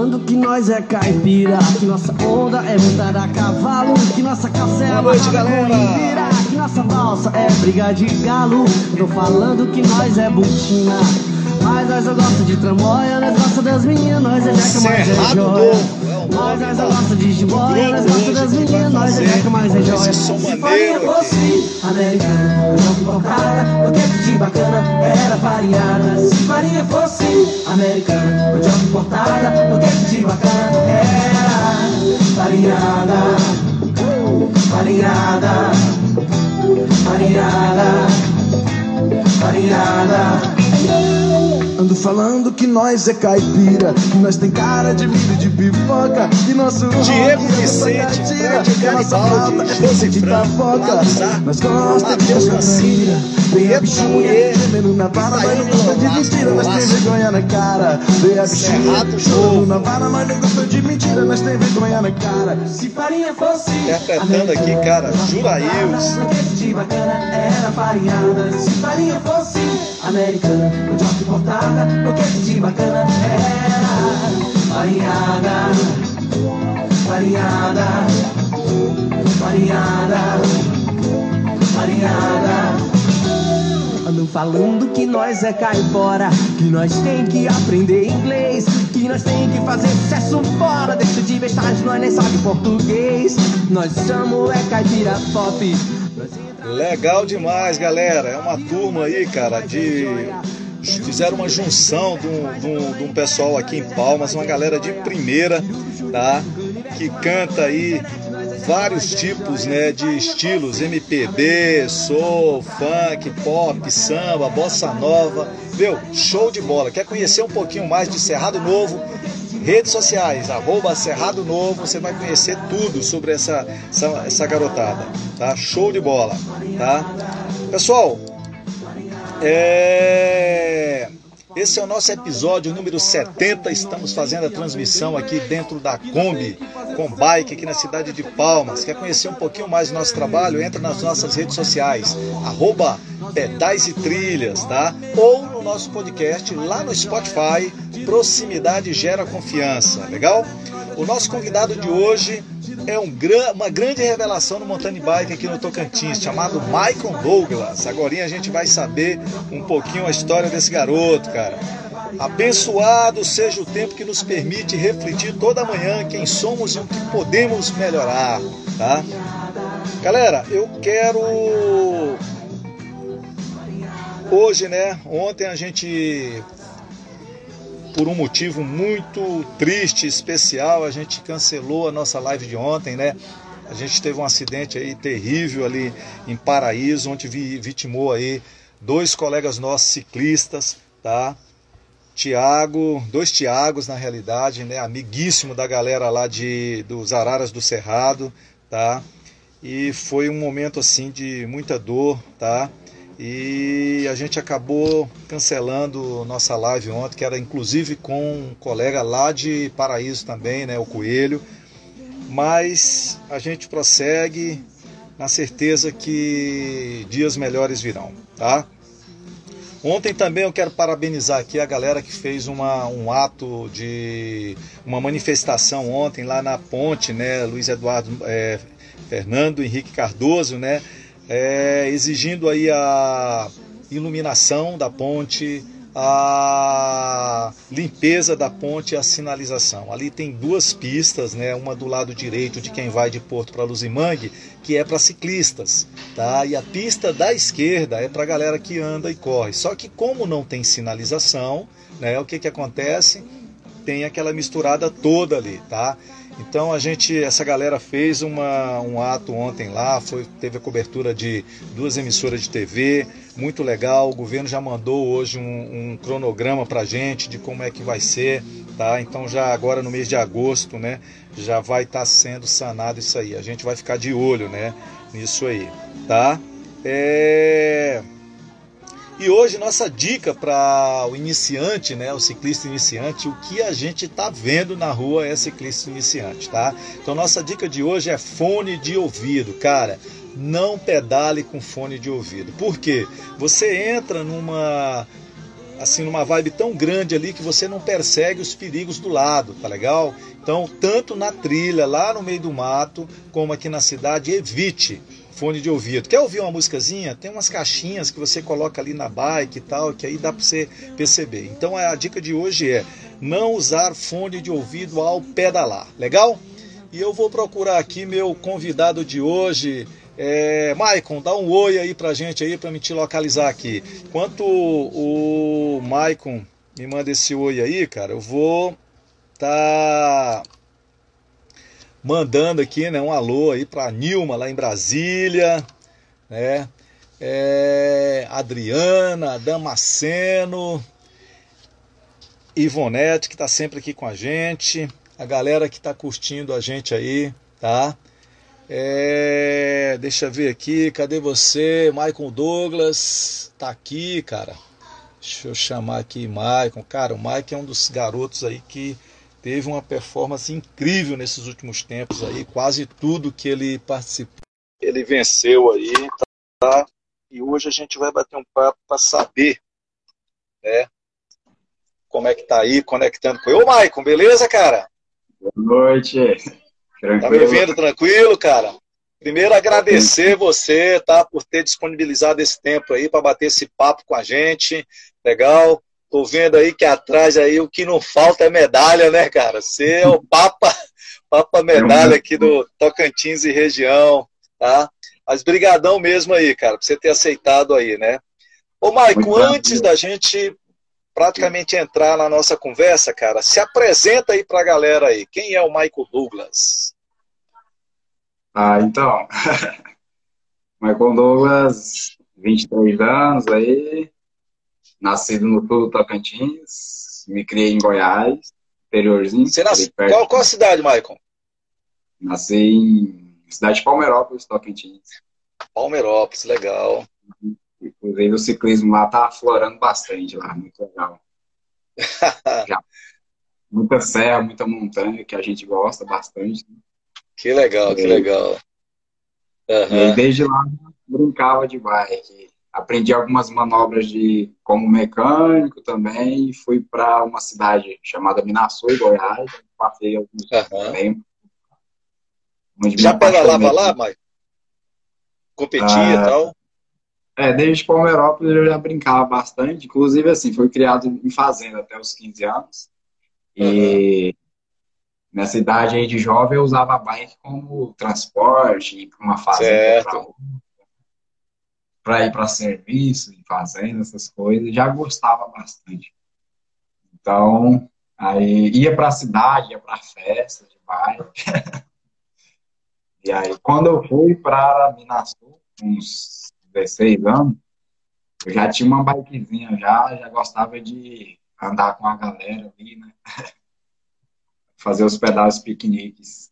falando que nós é caipira, que nossa onda é montar a cavalo, que nossa calça é noite, galera. que nossa valsa é briga de galo. Tô falando que nós é butina. Mas nós eu gosto de tramóia, nós gosta das meninas, nós é jeca, mas é Cerrado joia. É o nós da- eu gosto de jiboia, nós gosta das que meninas, nós é jeca, mas é joia. Se farinha fosse americana, não comprava, o que de bacana era farinhada. Se farinha fosse americana, eu já importada, o que de bacana era farinhada. Farinhada, farinhada, farinhada. Ando falando que nós é caipira, que nós tem cara de milho de pipoca, que nosso Diego é Vicente, Fred Garibaldi, é José de Franco, tapoca. Nós gosta de cansaria, tem a bichinha Mulher, gemendo na vara, mas não gosta de mentira, nós tem vergonha na cara. Tem a bichinha Novo. na vara, mas não gosta de mentira, nós tem vergonha na cara. Se farinha fosse Interpretando aqui, cara, Juraíus. Se farinha fosse americana, o job importada, o de bacana era farinhada. Farinhada. Farinhada. Farinhada. Andam falando que nós é caipora, que nós tem que aprender inglês, que nós tem que fazer sucesso fora. Deixa de bestagem, nós nem sabe português. Nós somos é caipira pop. Legal demais, galera. É uma turma aí, cara, de. Fizeram uma junção de um, de um- de um pessoal aqui em Palmas, uma galera de primeira, tá? Que canta aí vários tipos, né, de estilos, MPB, soul, funk, pop, samba, bossa nova. Meu, show de bola. Quer conhecer um pouquinho mais de Cerrado Novo? Redes sociais, arroba Cerrado Novo, você vai conhecer tudo sobre essa, essa, essa garotada, tá? Show de bola, tá? Pessoal, é... esse é o nosso episódio número 70. Estamos fazendo a transmissão aqui dentro da Kombi, com bike aqui na cidade de Palmas. Quer conhecer um pouquinho mais do nosso trabalho? Entra nas nossas redes sociais, arroba Pedais e Trilhas, tá? Ou no nosso podcast lá no Spotify, Proximidade Gera Confiança, legal? O nosso convidado de hoje é um gran- uma grande revelação no mountain bike aqui no Tocantins, chamado Michael Douglas. Agora a gente vai saber um pouquinho a história desse garoto, cara. Abençoado seja o tempo que nos permite refletir toda manhã quem somos e o que podemos melhorar, tá? Galera, eu quero hoje, né? Ontem a gente por um motivo muito triste, especial, a gente cancelou a nossa live de ontem, né? A gente teve um acidente aí terrível ali em Paraíso, onde vi- vitimou aí dois colegas nossos ciclistas, tá? Tiago, dois Tiagos na realidade, né? Amiguíssimo da galera lá de dos Araras do Cerrado, tá? E foi um momento assim de muita dor, tá? E a gente acabou cancelando nossa live ontem, que era inclusive com um colega lá de Paraíso também, né, o Coelho. Mas a gente prossegue na certeza que dias melhores virão, tá? Ontem também eu quero parabenizar aqui a galera que fez uma, um ato de uma manifestação ontem lá na ponte, né? Luiz Eduardo é, Fernando Henrique Cardoso, né? É, exigindo aí a iluminação da ponte, a limpeza da ponte e a sinalização. Ali tem duas pistas, né? Uma do lado direito de quem vai de Porto para Luzimangue, que é para ciclistas, tá? E a pista da esquerda é para galera que anda e corre. Só que como não tem sinalização, né? O que que acontece? Tem aquela misturada toda ali, tá? Então a gente, essa galera fez uma, um ato ontem lá, foi, teve a cobertura de duas emissoras de TV, muito legal. O governo já mandou hoje um, um cronograma pra gente de como é que vai ser, tá? Então já agora no mês de agosto, né, já vai estar sendo sanado isso aí. A gente vai ficar de olho, né, nisso aí, tá? É... E hoje nossa dica para o iniciante, né, o ciclista iniciante, o que a gente está vendo na rua é ciclista iniciante, tá? Então nossa dica de hoje é fone de ouvido, cara. Não pedale com fone de ouvido. Por quê? Você entra numa assim numa vibe tão grande ali que você não persegue os perigos do lado, tá legal? Então, tanto na trilha, lá no meio do mato, como aqui na cidade, evite fone de ouvido. Quer ouvir uma musicazinha? Tem umas caixinhas que você coloca ali na bike e tal, que aí dá para você perceber. Então a dica de hoje é não usar fone de ouvido ao pedalar. Legal? E eu vou procurar aqui meu convidado de hoje. É, Maicon, dá um oi aí pra gente aí para me te localizar aqui. Enquanto o Maicon me manda esse oi aí, cara, eu vou tá mandando aqui, né, um alô aí para Nilma lá em Brasília, né? É, Adriana, Damasceno, Ivonete que está sempre aqui com a gente, a galera que está curtindo a gente aí, tá? É, deixa eu ver aqui, cadê você? Michael Douglas, tá aqui, cara. Deixa eu chamar aqui Michael. Cara, o Michael é um dos garotos aí que teve uma performance incrível nesses últimos tempos aí, quase tudo que ele participou, ele venceu aí, tá? E hoje a gente vai bater um papo para saber, né? Como é que tá aí, conectando com ele. Ô, Maicon, beleza, cara? Boa noite. Tranquilo. Tá me vendo tranquilo, cara? Primeiro agradecer você, tá, por ter disponibilizado esse tempo aí para bater esse papo com a gente. Legal. Tô vendo aí que atrás aí o que não falta é medalha, né, cara? Você é o papa, papa medalha aqui do Tocantins e região, tá? Mas brigadão mesmo aí, cara, por você ter aceitado aí, né? Ô, Maico, antes da gente praticamente entrar na nossa conversa, cara, se apresenta aí pra galera aí. Quem é o Michael Douglas? Ah, então. Michael Douglas, 23 anos aí, nascido no sul do Tocantins, me criei em Goiás, interiorzinho. Você nasceu, qual, qual a cidade, Maicon? Nasci em cidade de Palmeirópolis, Tocantins. Palmeirópolis, legal. Inclusive o ciclismo lá tá aflorando bastante lá, muito legal. Já. Muita serra, muita montanha, que a gente gosta bastante. Que legal, que legal. Uhum. E desde lá brincava de bike aprendi algumas manobras de como mecânico também e fui para uma cidade chamada Minaçu, Goiás, passei alguns uhum. tempos. Já pedalava lá, Maio? Competia e ah, tal? É, desde Palmeirópolis eu já brincava bastante, inclusive assim, fui criado em fazenda até os 15 anos. E uhum. nessa idade aí de jovem eu usava a bike como transporte, uma fazenda certo para ir para serviço, em fazenda, essas coisas, já gostava bastante. Então, aí ia para a cidade, ia para festa de bairro. e aí, quando eu fui para Minas uns 16 anos, eu já tinha uma bikezinha, já, já gostava de andar com a galera ali, né? Fazer os pedaços piqueniques.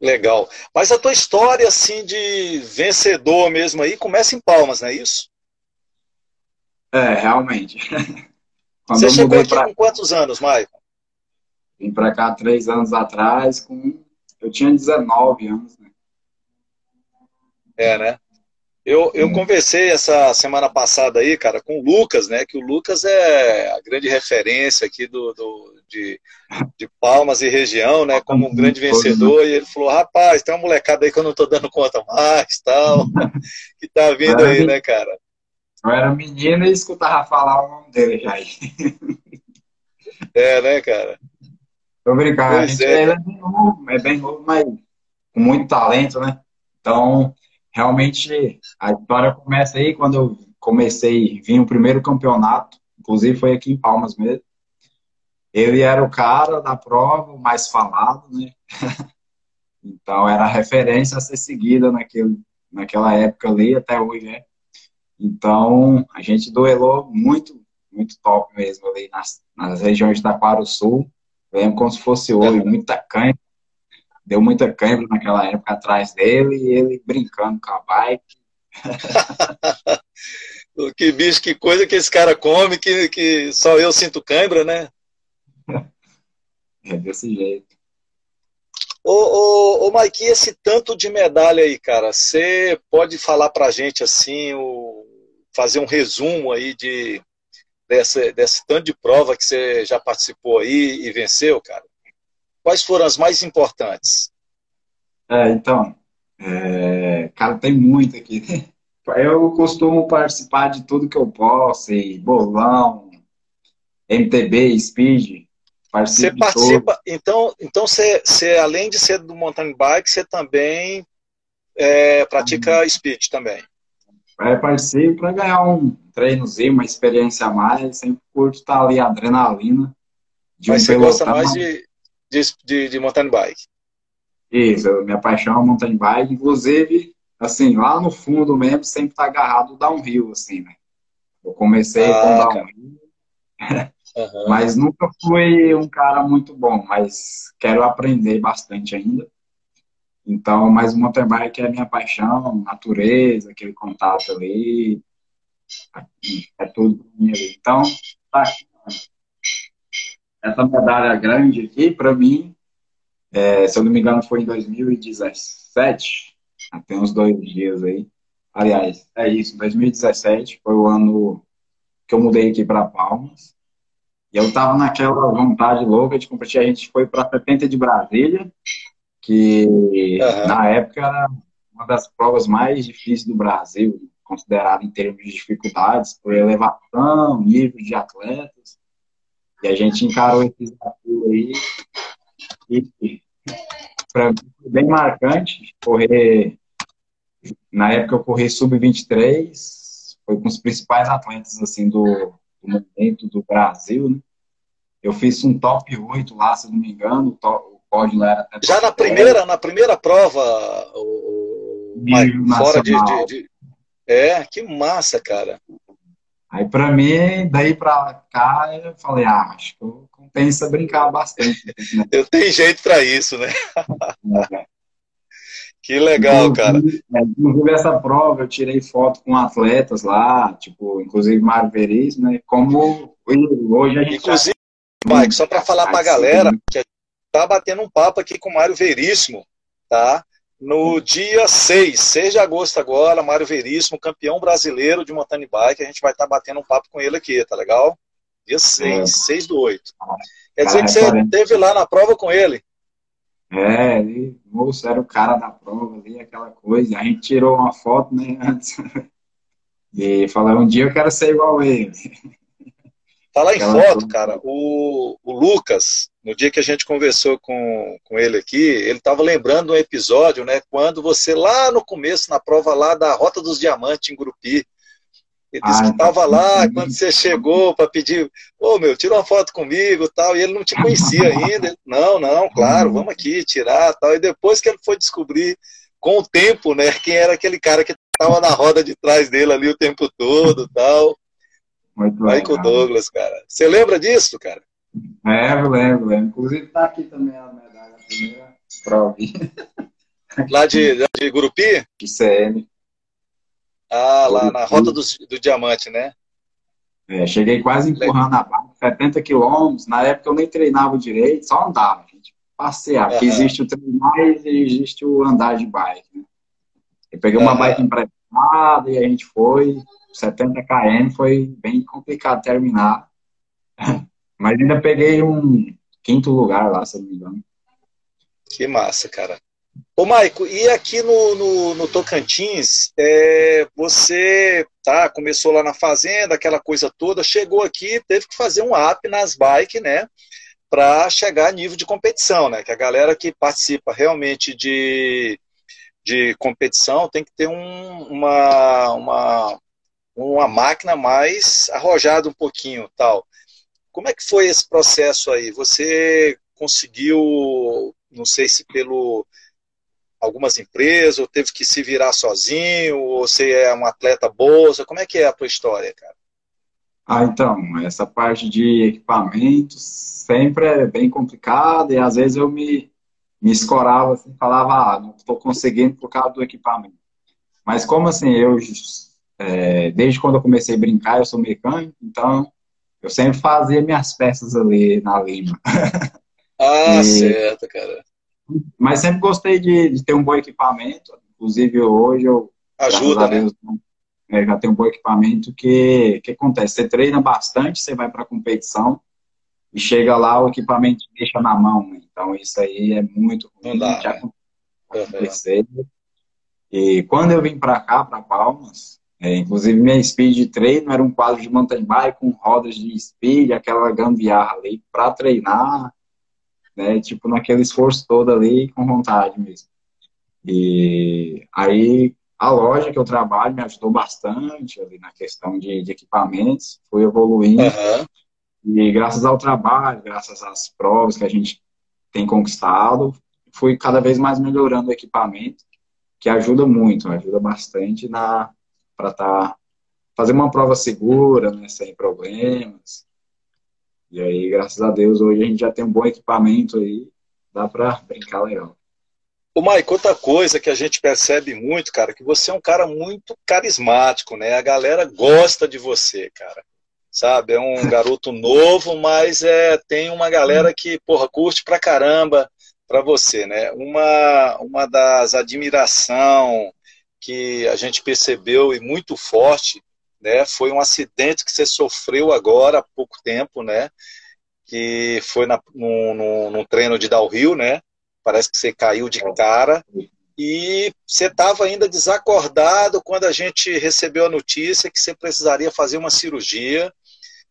Legal. Mas a tua história, assim, de vencedor mesmo aí, começa em Palmas, não é isso? É, realmente. Quando Você chegou aqui pra... com quantos anos, Maicon? Vim pra cá três anos atrás, com... eu tinha 19 anos, né? É, né? Eu, eu conversei essa semana passada aí, cara, com o Lucas, né? Que o Lucas é a grande referência aqui do, do de, de Palmas e região, né? Como um grande vencedor. E ele falou: rapaz, tem uma molecada aí que eu não tô dando conta mais, tal, que tá vindo aí, né, cara? Eu era menino e escutava falar o nome dele já aí. É, né, cara? Tô brincando. Pois é. é bem novo, é bem novo, mas com muito talento, né? Então, realmente a história começa aí quando eu comecei, vim o primeiro campeonato, inclusive foi aqui em Palmas mesmo. Ele era o cara da prova, o mais falado, né? então era a referência a ser seguida naquele, naquela época ali, até hoje, né? Então a gente duelou muito, muito top mesmo ali nas, nas regiões de Taquaro Sul. lembro como se fosse hoje, muita canha deu muita câimbra naquela época atrás dele e ele brincando com a bike. que bicho, que coisa que esse cara come que, que só eu sinto cãibra, né? É desse jeito. Ô, ô, ô Mike, esse tanto de medalha aí, cara, você pode falar pra gente assim, o, fazer um resumo aí de, dessa, desse tanto de prova que você já participou aí e venceu, cara, quais foram as mais importantes? É, então, é, cara, tem muito aqui. Eu costumo participar de tudo que eu posso, e bolão, MTB, speed, você participa, então, então você, você, além de ser do mountain bike, você também é, pratica uhum. speed também. É, participo para ganhar um treinozinho, uma experiência a mais, sempre curto estar tá ali, adrenalina. De Mas um você gosta mais de, de, de, de mountain bike? Isso, minha paixão é mountain bike, inclusive, assim, lá no fundo mesmo, sempre tá agarrado o downhill, assim, né? Eu comecei ah, com downhill, Mas nunca fui um cara muito bom, mas quero aprender bastante ainda. Então, mas o mountain bike é minha paixão, natureza, aquele contato ali, é tudo pra mim ali. Então, tá. Essa medalha grande aqui, para mim, é, se eu não me engano, foi em 2017, até uns dois dias aí. Aliás, é isso, 2017 foi o ano que eu mudei aqui para Palmas. E eu tava naquela vontade louca de competir. A gente foi para 70 de Brasília, que uhum. na época era uma das provas mais difíceis do Brasil, considerada em termos de dificuldades, por elevação, nível de atletas. E a gente encarou esse desafio aí. E para mim foi bem marcante correr. Na época eu corri sub-23, foi com os principais atletas assim do, do momento do Brasil, né? Eu fiz um top 8 lá, se não me engano, o, top, o pódio lá era até Já na primeira, na primeira prova, o, o fora de, de, de, É, que massa, cara. Aí pra mim, daí pra cá, eu falei, ah, acho que compensa brincar bastante. Né? eu tenho jeito pra isso, né? Que legal, inclusive, cara. É, inclusive, essa prova eu tirei foto com atletas lá, tipo, inclusive Mário Veríssimo, né? Como hoje a gente. Inclusive, já... Mike, só para falar para a galera, que a gente tá batendo um papo aqui com o Mário Veríssimo, tá? No dia 6, 6 de agosto agora, Mário Veríssimo, campeão brasileiro de mountain bike, a gente vai estar tá batendo um papo com ele aqui, tá legal? Dia 6, é. 6 do 8. Quer dizer que você esteve lá na prova com ele? É, ele, moço, era o cara da prova ali, aquela coisa. A gente tirou uma foto, né, antes. E falou, um dia eu quero ser igual a ele. Falar em foto, cara, o, o Lucas, no dia que a gente conversou com, com ele aqui, ele estava lembrando um episódio, né, quando você, lá no começo, na prova lá da Rota dos Diamantes, em Grupi, ele disse ah, que estava lá quando você chegou para pedir, ô oh, meu, tira uma foto comigo tal, e ele não te conhecia ainda. Não, não, claro, uhum. vamos aqui tirar tal. E depois que ele foi descobrir com o tempo, né, quem era aquele cara que estava na roda de trás dele ali o tempo todo tal. Muito Michael Douglas, cara. Você lembra disso, cara? É, eu lembro, lembro. Inclusive tá aqui também a medalha, primeira prova. Lá de, de Gurupi? De CM. Ah, lá na Rota do, do Diamante, né? É, cheguei quase empurrando a barra, 70 quilômetros. Na época eu nem treinava direito, só andava, gente. Passear, uhum. porque existe o treinar e existe o andar de bike. Né? Eu peguei uma uhum. bike emprestada e a gente foi. 70 km foi bem complicado terminar. Mas ainda peguei um quinto lugar lá, se não me engano. Que massa, cara. Ô, Maico, e aqui no, no, no Tocantins, é, você tá, começou lá na fazenda, aquela coisa toda, chegou aqui, teve que fazer um app nas bikes, né? Para chegar a nível de competição, né? Que a galera que participa realmente de, de competição tem que ter um, uma, uma, uma máquina mais arrojada um pouquinho, tal. Como é que foi esse processo aí? Você conseguiu, não sei se pelo algumas empresas, ou teve que se virar sozinho, ou você é um atleta bolsa? Como é que é a tua história, cara? Ah, então, essa parte de equipamentos sempre é bem complicada e às vezes eu me, me escorava assim, falava, ah, não estou conseguindo por causa do equipamento. Mas como assim, eu, é, desde quando eu comecei a brincar, eu sou mecânico, então eu sempre fazia minhas peças ali na lima. Ah, e, certo, cara. Mas sempre gostei de, de, ter um bom equipamento. Inclusive hoje eu. Ajuda, né? Deus, né, já tem um bom equipamento, que que acontece? Você treina bastante, você vai para a competição e chega lá, o equipamento deixa na mão. Né? Então, isso aí é muito ruim. Não dá, já né? E quando eu vim para cá, para Palmas, é, inclusive minha speed de treino era um quadro de mountain bike com rodas de speed, aquela gambiarra ali para treinar, né? Tipo naquele esforço todo ali com vontade mesmo. E aí a loja que eu trabalho me ajudou bastante ali na questão de, de equipamentos, foi evoluindo. Uhum. E graças ao trabalho, graças às provas que a gente tem conquistado, fui cada vez mais melhorando o equipamento, que ajuda muito, ajuda bastante na para estar tá, fazer uma prova segura, né, sem problemas. E aí, graças a Deus, hoje a gente já tem um bom equipamento aí, dá para brincar legal. O Mike, outra coisa que a gente percebe muito, cara, que você é um cara muito carismático, né? A galera gosta de você, cara sabe? É um garoto novo, mas é, tem uma galera que, porra, curte pra caramba pra você, né? Uma, uma das admiração que a gente percebeu e muito forte, né? Foi um acidente que você sofreu agora há pouco tempo, né? Que foi na, no treino de downhill, né? Parece que você caiu de cara e você estava ainda desacordado quando a gente recebeu a notícia que você precisaria fazer uma cirurgia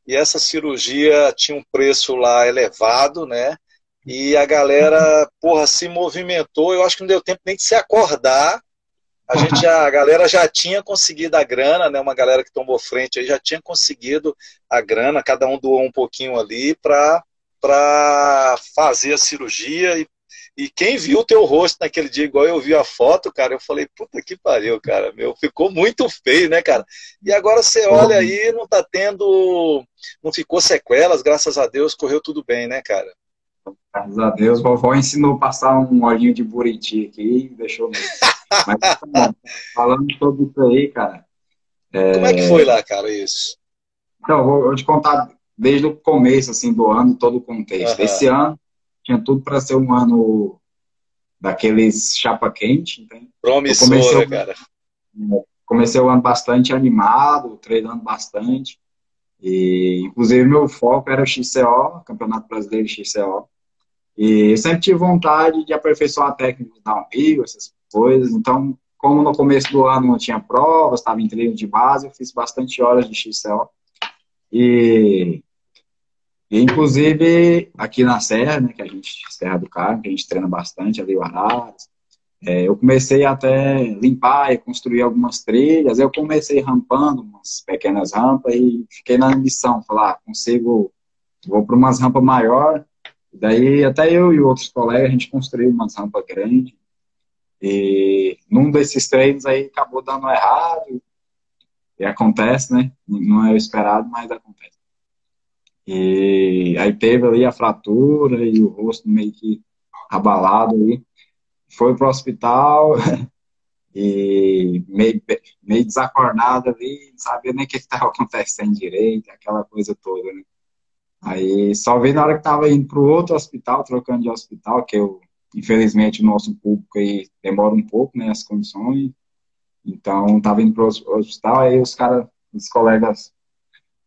e essa cirurgia tinha um preço lá elevado, né? E a galera, porra, se movimentou. Eu acho que não deu tempo nem de se acordar. A gente, a galera já tinha conseguido a grana, né? Uma galera que tomou frente aí já tinha conseguido a grana. Cada um doou um pouquinho ali para para fazer a cirurgia e e quem viu o teu rosto naquele dia, igual eu vi a foto, cara, eu falei, puta que pariu, cara, meu, ficou muito feio, né, cara? E agora você olha aí, não tá tendo, não ficou sequelas, graças a Deus, correu tudo bem, né, cara? Graças a Deus, vovó ensinou a passar um olhinho de buriti aqui e deixou mesmo. Mas, falando sobre isso aí, cara. É... Como é que foi lá, cara, isso? Então, vou, vou te contar desde o começo, assim, do ano, todo o contexto. Uhum. Esse ano, tinha tudo para ser um ano daqueles chapa quente. Entende? Promissor, comecei, cara. Comecei o ano bastante animado, treinando bastante. E, inclusive, meu foco era o XCO, Campeonato Brasileiro XCO. E eu sempre tive vontade de aperfeiçoar a técnica de downhill, essas coisas. Então, como no começo do ano não tinha provas, estava em treino de base, eu fiz bastante horas de XCO. E e, inclusive, aqui na Serra, né, que a gente, Serra do Carmo, que a gente treina bastante, ali o Araras, é, eu comecei até limpar e construir algumas trilhas, eu comecei rampando umas pequenas rampas e fiquei na missão, falar, ah, consigo, vou para umas rampas maior, daí até eu e outros colegas, a gente construiu umas rampas grandes, e num desses treinos aí acabou dando errado, e acontece, né, não é o esperado, mas acontece. E aí teve ali a fratura e o rosto meio que abalado ali. Foi pro hospital e meio, meio desacordado ali, não sabia nem o que estava acontecendo direito, aquela coisa toda, né? Aí só vi na hora que estava indo pro outro hospital, trocando de hospital, que eu, infelizmente, o nosso público aí demora um pouco, né, as condições. Então, estava indo pro hospital, aí os caras, os colegas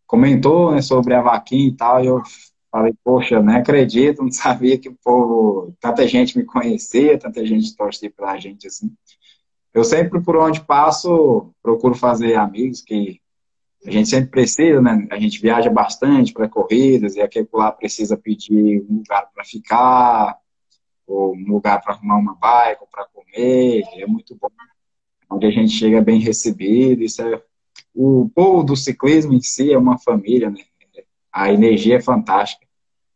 comentou né, sobre a vaquinha e tal, e eu falei, poxa, não acredito, não sabia que o povo, tanta gente me conhecia, tanta gente torcia pela gente assim. Eu sempre, por onde passo, procuro fazer amigos que a gente sempre precisa, né? A gente viaja bastante para corridas e aquele lá precisa pedir um lugar para ficar, ou um lugar para arrumar uma bike, ou para comer, é muito bom. Onde a gente chega bem recebido, isso é o povo do ciclismo em si é uma família, né? A energia é fantástica.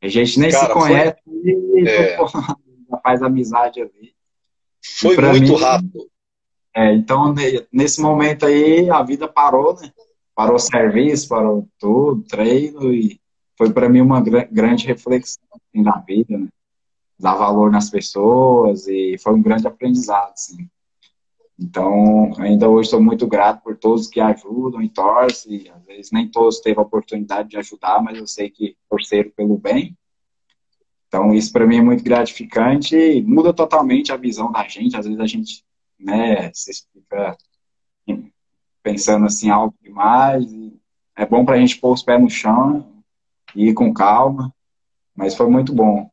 A gente nem Cara, se conhece foi... e é... faz amizade ali. Foi muito mim, rápido. É, então, nesse momento aí, a vida parou, né? Parou o serviço, parou tudo, treino, e foi para mim uma grande reflexão assim, da vida, né? Dar valor nas pessoas, e foi um grande aprendizado, assim. Então, ainda hoje sou muito grato por todos que ajudam e torcem. Às vezes nem todos teve a oportunidade de ajudar, mas eu sei que torceram pelo bem. Então, isso para mim é muito gratificante e muda totalmente a visão da gente. Às vezes a gente, né, se fica pensando assim alto demais. é bom para a gente pôr os pés no chão e ir com calma. Mas foi muito bom.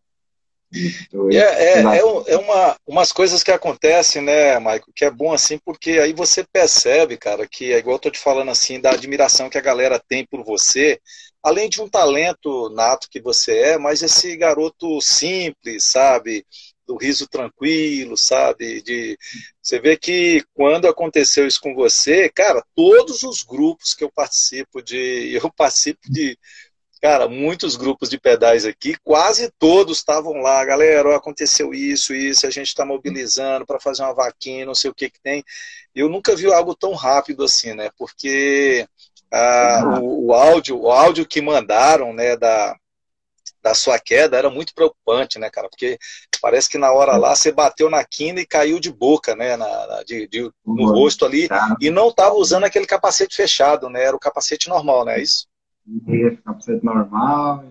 É, é, é, é, uma, umas coisas que acontecem, né, Maico, que é bom assim, porque aí você percebe, cara, que é igual eu tô te falando assim, da admiração que a galera tem por você, além de um talento nato que você é, mas esse garoto simples, sabe? Do riso tranquilo, sabe? De você vê que quando aconteceu isso com você, cara, todos os grupos que eu participo de, eu participo de Cara, muitos grupos de pedais aqui, quase todos estavam lá. Galera, aconteceu isso, isso, a gente está mobilizando para fazer uma vaquinha, não sei o que que tem. Eu nunca vi algo tão rápido assim, né? Porque ah, o, o, áudio, o áudio que mandaram, né, da, da sua queda era muito preocupante, né, cara? Porque parece que na hora lá você bateu na quina e caiu de boca, né, na, na de, de, no rosto ali, e não estava usando aquele capacete fechado, né? Era o capacete normal, né? É isso? Ia ficar normal.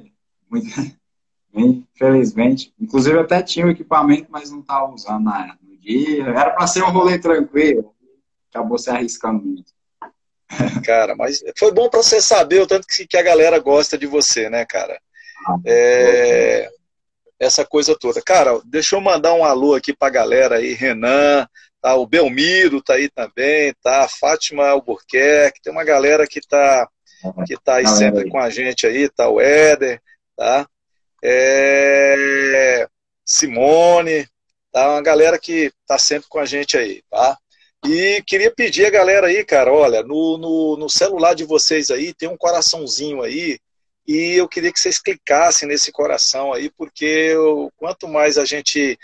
Muito, infelizmente. Inclusive, até tinha o equipamento, mas não estava usando na, no dia. Era para ser um rolê tranquilo. Acabou se arriscando muito. Cara, mas foi bom para você saber o tanto que, que a galera gosta de você, né, cara? Ah, é, essa coisa toda. Cara, deixa eu mandar um alô aqui pra galera aí, Renan, tá? O Belmiro tá aí também, tá? Fátima Albuquerque, tem uma galera que tá que está aí sempre com a gente aí, tá o Éder, tá? É... Simone, tá? Uma galera que tá sempre com a gente aí, tá? E queria pedir a galera aí, cara, olha, no, no, no celular de vocês aí tem um coraçãozinho aí, e eu queria que vocês clicassem nesse coração aí, porque eu, quanto mais a gente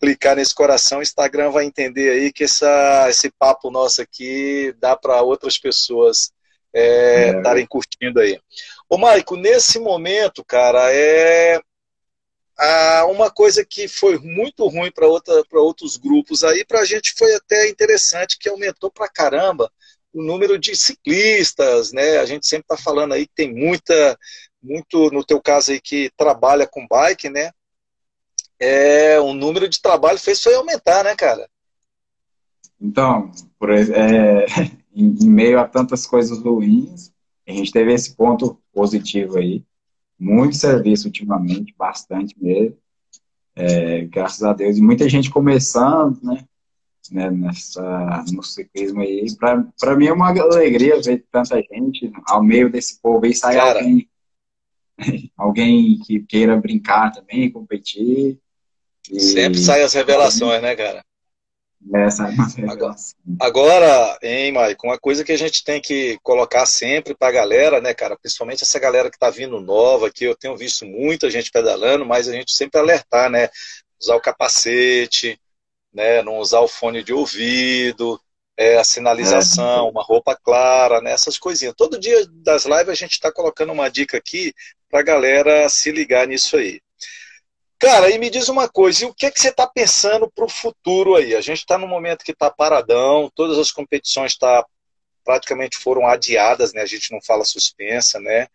clicar nesse coração, o Instagram vai entender aí que essa, esse papo nosso aqui dá para outras pessoas estarem é, é. curtindo aí. Ô, Maico, nesse momento, cara, é uma coisa que foi muito ruim para outros grupos aí, para a gente foi até interessante, que aumentou para caramba o número de ciclistas, né? A gente sempre está falando aí que tem muita, muito, no teu caso aí, que trabalha com bike, né? É, o número de trabalho fez foi aumentar, né, cara? Então, por, é, em, em meio a tantas coisas ruins, a gente teve esse ponto positivo aí. Muito serviço ultimamente, bastante mesmo. É, graças a Deus. E muita gente começando, né? né nessa, no ciclismo aí. Para mim é uma alegria ver tanta gente ao meio desse povo aí sair Cara. alguém, alguém que queira brincar também, competir. E... Sempre sai as revelações, né, cara? É agora, agora, hein, Maicon, uma coisa que a gente tem que colocar sempre para a galera, né, cara, principalmente essa galera que está vindo nova, que eu tenho visto muita gente pedalando, mas a gente sempre alertar, né, usar o capacete, né, não usar o fone de ouvido, é, a sinalização, é. uma roupa clara, né, essas coisinhas. Todo dia das lives a gente está colocando uma dica aqui para a galera se ligar nisso aí. Cara, e me diz uma coisa, e o que, é que você está pensando para o futuro aí? A gente está num momento que está paradão, todas as competições tá, praticamente foram adiadas, né? A gente não fala suspensa, né?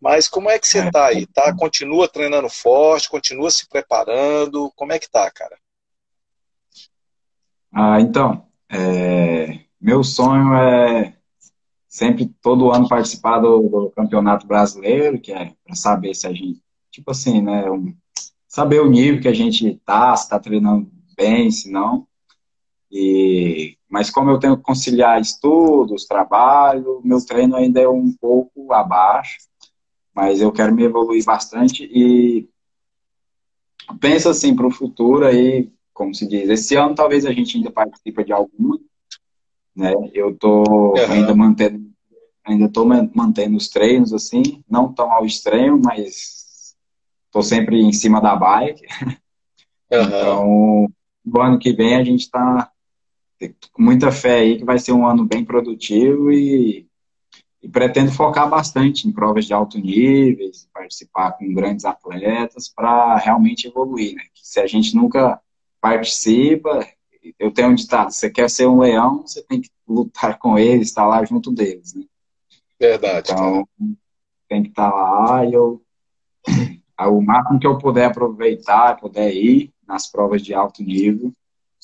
Mas como é que você está aí? Tá? Continua treinando forte, continua se preparando? Como é que tá, cara? Ah, então, é... meu sonho é sempre todo ano participar do, do campeonato brasileiro, que é para saber se a gente, tipo assim, né, um, saber o nível que a gente tá, se está treinando bem, se não. E, mas como eu tenho que conciliar estudos, trabalho, meu treino ainda é um pouco abaixo, mas eu quero me evoluir bastante e penso assim para o futuro aí, como se diz, esse ano talvez a gente ainda participe de alguma, né? Eu tô uhum. ainda mantendo ainda tô mantendo os treinos assim, não tão ao extremo, mas estou sempre em cima da bike. Uhum. Então, no ano que vem a gente está com muita fé aí que vai ser um ano bem produtivo e, e pretendo focar bastante em provas de alto nível, participar com grandes atletas para realmente evoluir, né? Que se a gente nunca participa, eu tenho um ditado, você quer ser um leão, você tem que lutar com eles, estar lá junto deles, né? Verdade. Então, tem que estar lá e eu o máximo que eu puder aproveitar, puder ir nas provas de alto nível.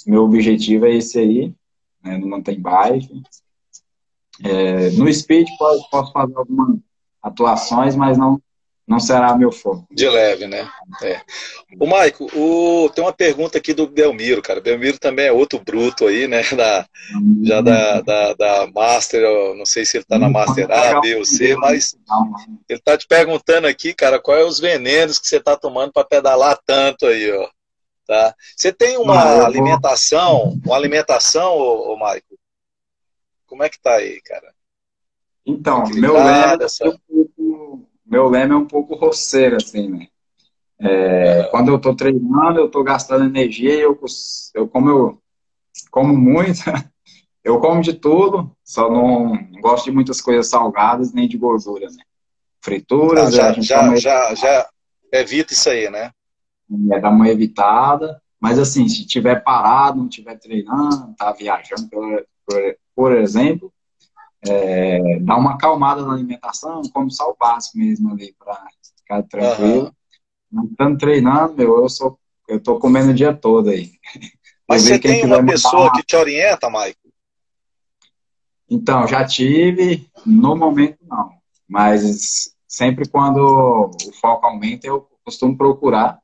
Meu objetivo é esse aí, né, no mountain bike. É, no speed posso, posso fazer algumas atuações, mas não não será meu foco. De leve, né? É. O Maico, o... tem uma pergunta aqui do Belmiro, cara. Belmiro também é outro bruto aí, né? Da, já da, da, da Master, não sei se ele tá na Master A, B ou C, mas ele tá te perguntando aqui, cara, quais é os venenos que você tá tomando para pedalar tanto aí, ó. Tá? Você tem uma alimentação, uma alimentação, ô, ô Maico? Como é que tá aí, cara? Então, meu lema, meu lema é um pouco roceiro, assim, né? É, quando eu tô treinando, eu tô gastando energia e eu, eu como eu como muito, eu como de tudo, só não, não gosto de muitas coisas salgadas nem de gordura, né? Frituras, ah, já, já, já, já evita isso aí, né? É, dá uma evitada, mas assim, se tiver parado, não tiver treinando, tá viajando, por, por, por exemplo, é, dá uma acalmada na alimentação, come só o básico mesmo ali para ficar tranquilo. Uhum. Estando treinando, meu, eu sou, eu tô comendo o dia todo aí. Mas você tem uma pessoa que te orienta, Maico? Então, já tive, no momento não. Mas sempre quando o foco aumenta, eu costumo procurar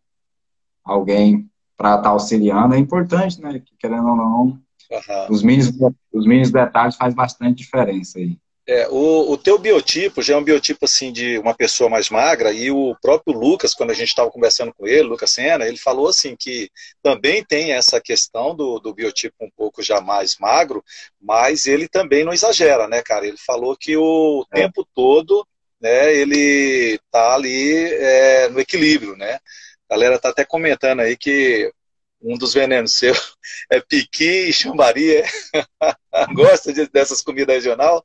alguém para estar tá auxiliando. É importante, né? Querendo ou não, Uhum. Os, mínimos, os mínimos detalhes faz bastante diferença aí. É, o, o teu biotipo já é um biotipo assim de uma pessoa mais magra e o próprio Lucas, quando a gente estava conversando com ele, Lucas Senna, ele falou assim que também tem essa questão do, do biotipo um pouco já mais magro, mas ele também não exagera, né, cara? Ele falou que o é. tempo todo, né, ele tá ali é, no equilíbrio, né? A galera tá até comentando aí que um dos venenos seu é piqui e chambari. É? Gosta de, dessas comidas regional?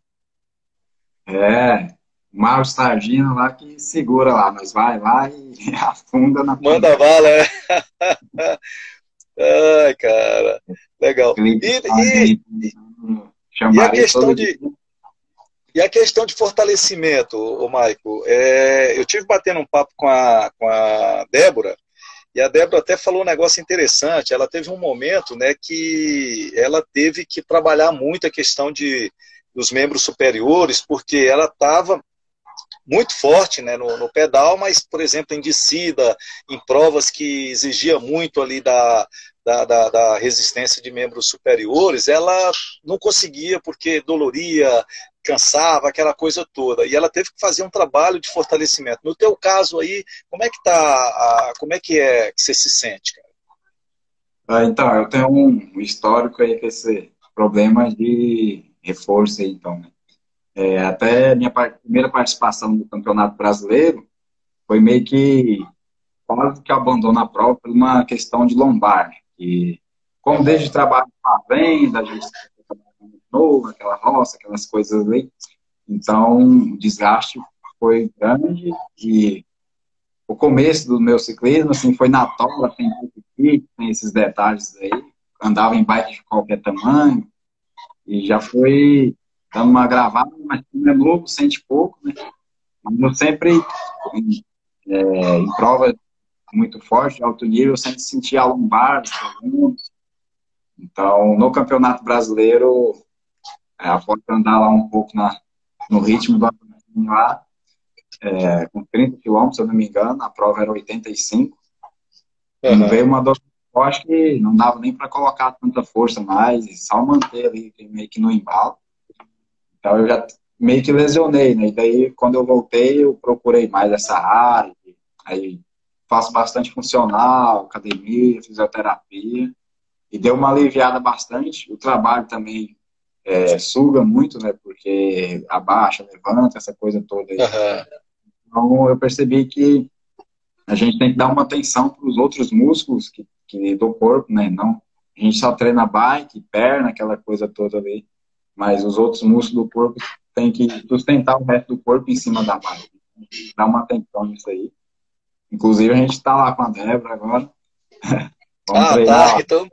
É, Mauro Sardina lá que segura lá, mas vai lá e afunda na Manda bala, é. Ai, cara, legal. E, e, e, a questão de e a questão de fortalecimento, o Maico, é, eu tive batendo um papo com a, com a Débora e a Débora até falou um negócio interessante. Ela teve um momento né, que ela teve que trabalhar muito a questão de, dos membros superiores, porque ela estava muito forte né, no, no, pedal, mas, por exemplo, em descida, em provas que exigia muito ali da, da, da, da, resistência de membros superiores, ela não conseguia porque doloria, cansava, aquela coisa toda. E ela teve que fazer um trabalho de fortalecimento. No teu caso aí, como é que tá, a, como é que é que você se sente, cara? Ah, então, eu tenho um histórico aí com esse problema de reforço aí, então, né? É, até minha primeira participação no Campeonato Brasileiro foi meio que quase que abandono a prova por uma questão de lombar. E como desde trabalho com venda, a gente novo, aquela roça, aquelas coisas ali. Então, o desgaste foi grande e o começo do meu ciclismo, assim, foi na tola, sem tem esses detalhes aí. Andava em bike de qualquer tamanho e já foi dando uma gravada, mas é novo, sente pouco, né? Mas eu sempre, é, em prova muito forte, de alto nível, eu sempre sentia a lombar, então, no Campeonato Brasileiro, após andar lá um pouco na, no ritmo do lá, é, com 30 quilômetros, se eu não me engano, a prova era 85. Uhum. Veio uma dor acho que não dava nem para colocar tanta força mais, e só manter ali meio que no embalo. Então eu já meio que lesionei, né? E daí quando eu voltei, eu procurei mais essa área, aí faço bastante funcional, academia, fisioterapia, e deu uma aliviada bastante. O trabalho também é, suga muito, né? Porque abaixa, levanta, essa coisa toda aí. Uhum. Então eu percebi que a gente tem que dar uma atenção para os outros músculos que, que, do corpo, né? Não, a gente só treina bike, perna, aquela coisa toda ali, mas os outros músculos do corpo tem que sustentar o resto do corpo em cima da bike. Dá uma atenção nisso aí. Inclusive a gente está lá com a Débora agora. Ah, tá. Então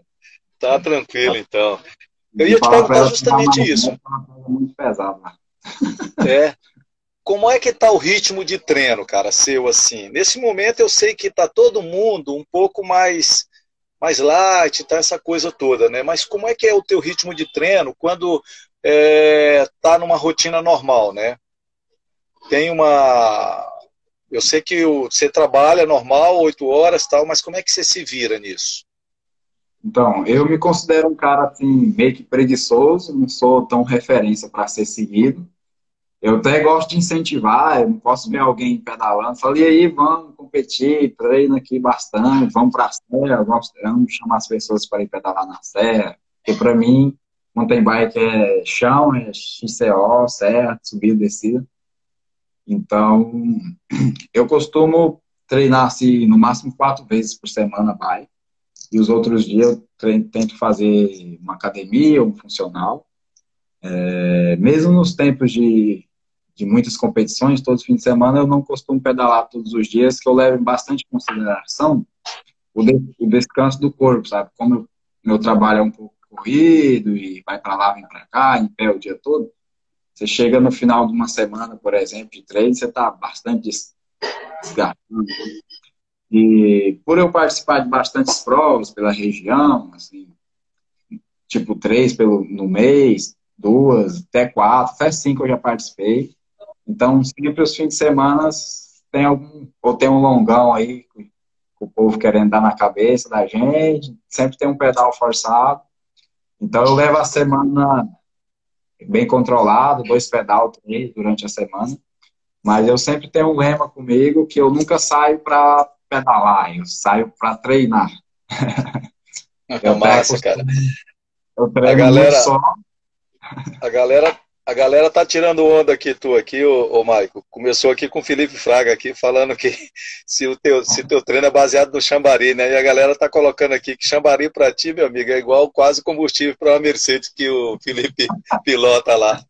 tá tranquilo então. Eu ia te perguntar justamente isso. Muito pesado? É. Como é que tá o ritmo de treino, cara, seu assim? Nesse momento eu sei que tá todo mundo um pouco mais mais light, tá essa coisa toda, né? Mas como é que é o teu ritmo de treino quando é, tá numa rotina normal, né? Tem uma. Eu sei que você trabalha normal, oito horas tal, mas como é que você se vira nisso? Então, eu me considero um cara assim, meio que preguiçoso, não sou tão referência para ser seguido. Eu até gosto de incentivar, eu não posso ver alguém pedalando, falei, aí, vamos competir, treino aqui bastante, vamos para a serra, vamos, vamos chamar as pessoas para ir pedalar na serra, porque para mim, mountain bike é chão, é XCO, serra, subida e descida. Então, eu costumo treinar assim, no máximo quatro vezes por semana bike, e os outros dias eu tento fazer uma academia, um funcional. É, mesmo nos tempos de, de muitas competições, todos os fins de semana, eu não costumo pedalar todos os dias, que eu levo bastante consideração o, de, o descanso do corpo, sabe? Como eu, meu trabalho é um pouco corrido e vai para lá, vem para cá, em pé o dia todo, você chega no final de uma semana, por exemplo, de treino, você está bastante desgastado. E por eu participar de bastantes provas pela região, assim, tipo três pelo, no mês, duas, até quatro, até cinco eu já participei. Então, sempre os fins de semana tem algum, ou tem um longão aí, com o povo querendo dar na cabeça da gente, sempre tem um pedal forçado. Então, eu levo a semana bem controlado, dois pedal durante a semana. Mas eu sempre tenho um lema comigo que eu nunca saio para pedalar, eu saio para treinar. É massa, cara. Eu treino a galera, só. A galera, a galera tá tirando onda aqui, tu aqui, ô, ô Maico. Começou aqui com o Felipe Fraga aqui, falando que se o teu, se teu treino é baseado no chambari, né? E a galera tá colocando aqui que chambari para ti, meu amigo, é igual quase combustível para uma Mercedes que o Felipe pilota lá.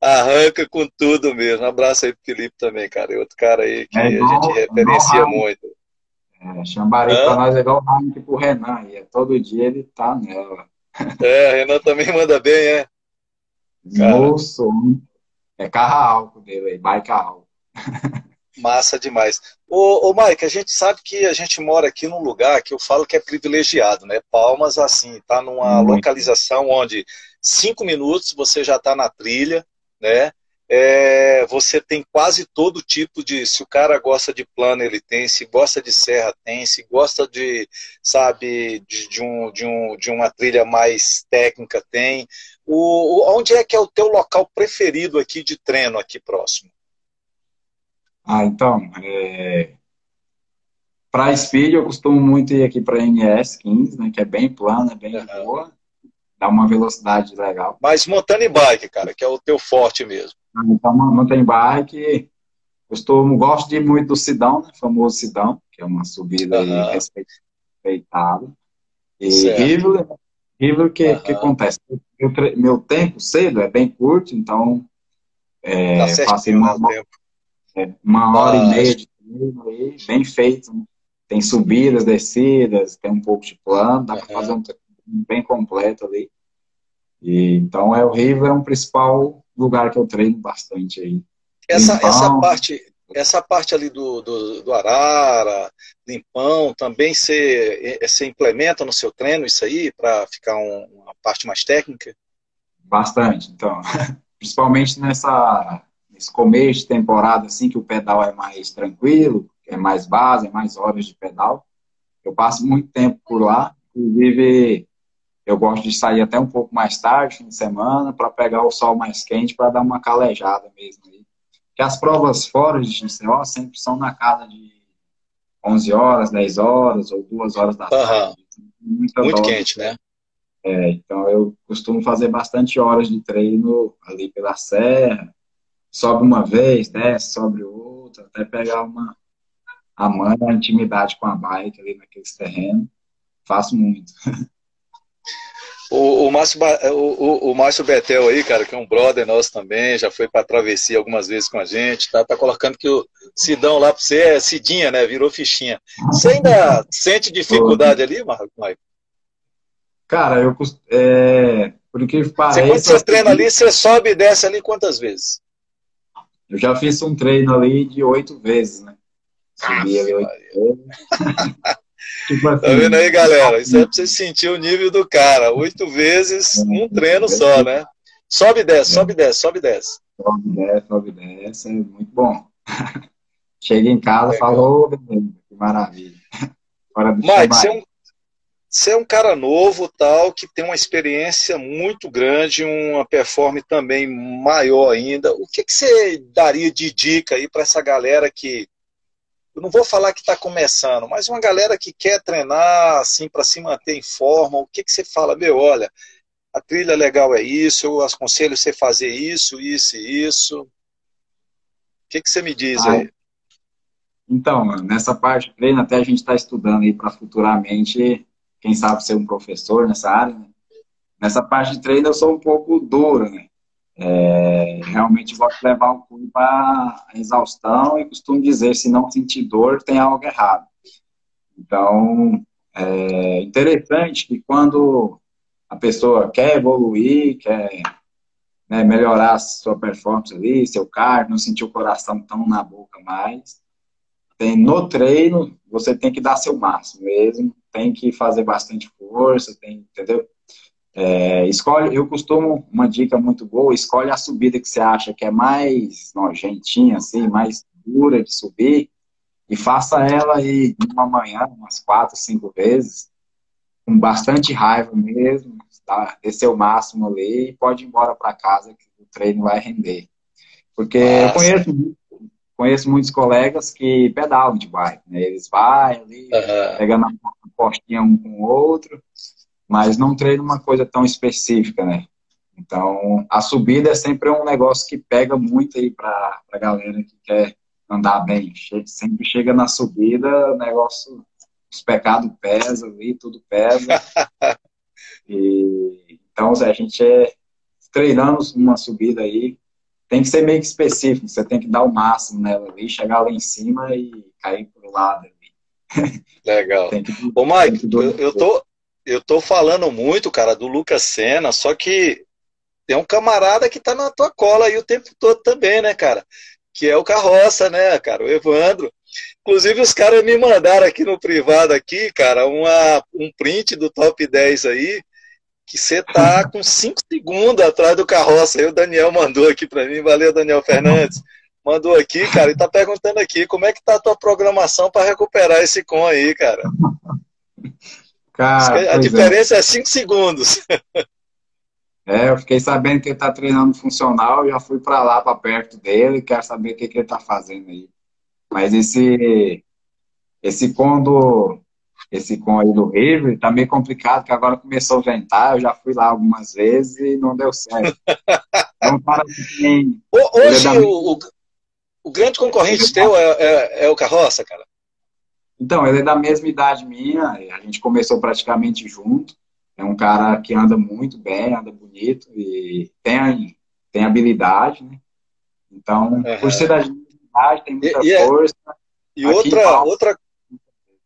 Arranca com tudo mesmo. Um abraço aí pro Felipe também, cara. E outro cara aí que é igual, a gente referencia muito. É, Xambari pra nós é igual o pro Renan. E é, todo dia ele tá nela. É, Renan também manda bem, é? Moço, é carro álcool dele aí, bike álcool. Massa demais. Ô, ô Mike, a gente sabe que a gente mora aqui num lugar que eu falo que é privilegiado, né? Palmas, assim, tá numa Muito. localização onde cinco minutos você já está na trilha, né? É, você tem quase todo tipo de. Se o cara gosta de plano, ele tem. Se gosta de serra, tem. Se gosta de, sabe, de, de um, de, um, de uma trilha mais técnica, tem. O, onde é que é o teu local preferido aqui de treino, aqui próximo? Ah, então, é... para Speed eu costumo muito ir aqui para NS 15, né, que é bem plana, é bem uhum. boa dá uma velocidade legal. Mas mountain bike, cara, que é o teu forte mesmo. Então, mountain bike, costumo, gosto de muito do Sidão, né, famoso Sidão, que é uma subida uhum. respeitada. E River, River que, uhum. que acontece? Meu, meu, tempo cedo é bem curto, então é, tá passei uma, né, é, uma hora e meia de treino aí, bem feito. Né? Tem subidas, descidas, tem um pouco de plano, dá uhum. para fazer um bem completo ali. E, então, é o Rio é um principal lugar que eu treino bastante aí. Essa, Limpão, essa parte essa parte ali do, do, do Arara, Limpão, também você, você implementa no seu treino isso aí para ficar um, uma parte mais técnica? Bastante, então. Principalmente nessa, nesse começo de temporada, assim, que o pedal é mais tranquilo, é mais base, é mais horas de pedal. Eu passo muito tempo por lá, inclusive eu gosto de sair até um pouco mais tarde, fim de semana, para pegar o sol mais quente, para dar uma calejada mesmo. Aí. Porque as provas fora de GCO sempre são na casa de 11 horas, 10 horas ou 2 horas da tarde. Uhum. Muito quente, né? É, então eu costumo fazer bastante horas de treino ali pela serra. Sobe uma vez, desce, sobe outra, até pegar uma a mãe, a intimidade com a bike ali naqueles terrenos. Faço muito. O, o, Márcio, o, o, Márcio Betel aí, cara, que é um brother nosso também, já foi para travessia algumas vezes com a gente, tá, tá colocando que o Sidão lá para você é Cidinha, né? Virou fichinha. Você ainda sente dificuldade ali, Marco? Cara, eu é, por que pareça... Quando você treina ali, você sobe e desce ali quantas vezes? Eu já fiz um treino ali de oito vezes, né? Subi ali oito vezes. Tá vendo aí, galera? Isso é pra você sentir o nível do cara. Oito vezes, um treino só, né? Sobe e desce, sobe e desce, sobe e desce. Sobe e desce, sobe e desce, é muito bom. Chega em casa, falou, que maravilha. Mike, você é, um, você é um cara novo, tal, que tem uma experiência muito grande, uma performance também maior ainda. O que, que você daria de dica aí para essa galera que eu não vou falar que está começando, mas uma galera que quer treinar assim para se manter em forma, o que, que você fala, meu, olha, a trilha legal é isso, eu aconselho você fazer isso, isso e isso. O que, que você me diz ah, aí? Então, nessa parte de treino, até a gente está estudando aí para futuramente, quem sabe ser um professor nessa área, né? Nessa parte de treino eu sou um pouco duro, né? É, realmente gosto de levar o clube para exaustão e costumo dizer, se não sentir dor, tem algo errado. Então, é interessante que quando a pessoa quer evoluir, quer né, melhorar sua performance ali, seu cardio, não sentir o coração tão na boca mais, tem, no treino, você tem que dar seu máximo mesmo, tem que fazer bastante força, tem, entendeu? É, escolhe, eu costumo, uma dica muito boa, escolhe a subida que você acha que é mais nojentinha, assim, mais dura de subir, e faça ela aí uma manhã, umas quatro, cinco vezes, com bastante raiva mesmo, tá? descer o máximo ali e pode ir embora para casa que o treino vai render. Porque Nossa. eu conheço, conheço muitos colegas que pedalam de bike, né? Eles vão ali, uhum. pegando a postinha um com o outro, mas não treino uma coisa tão específica, né? Então, a subida é sempre um negócio que pega muito aí para a galera que quer andar bem. Sempre chega na subida, o negócio, os pecados pesam ali, tudo pesa. e, então, a gente é treinando uma subida aí, tem que ser meio que específico, você tem que dar o máximo nela ali, chegar lá em cima e cair pro lado ali. Legal. que, Ô, Mike, eu, eu, tô, eu tô falando muito, cara, do Lucas Senna, só que tem um camarada que tá na tua cola aí o tempo todo também, né, cara? Que é o Carroça, né, cara? O Evandro. Inclusive, os caras me mandaram aqui no privado aqui, cara, uma, um print do top 10 aí, que você tá com 5 segundos atrás do Carroça. Aí o Daniel mandou aqui para mim, valeu, Daniel Fernandes. Mandou aqui, cara, e tá perguntando aqui como é que tá a tua programação para recuperar esse com aí, cara. Cara, a é. diferença é 5 segundos. É, eu fiquei sabendo que ele tá treinando funcional, já fui para lá, para perto dele, quero saber o que, que ele tá fazendo aí. Mas esse, esse quando esse com aí do River tá meio complicado, que agora começou a ventar, eu já fui lá algumas vezes e não deu certo. Então, para tem, Hoje, é o, o, grande concorrente teu é, é, é o Carroça, cara? Então, ele é da mesma idade minha, a gente começou praticamente junto. É um cara que anda muito bem, anda bonito e tem, tem habilidade, né? Então, uhum. por ser da idade, tem muita e, força. E, outra, outra,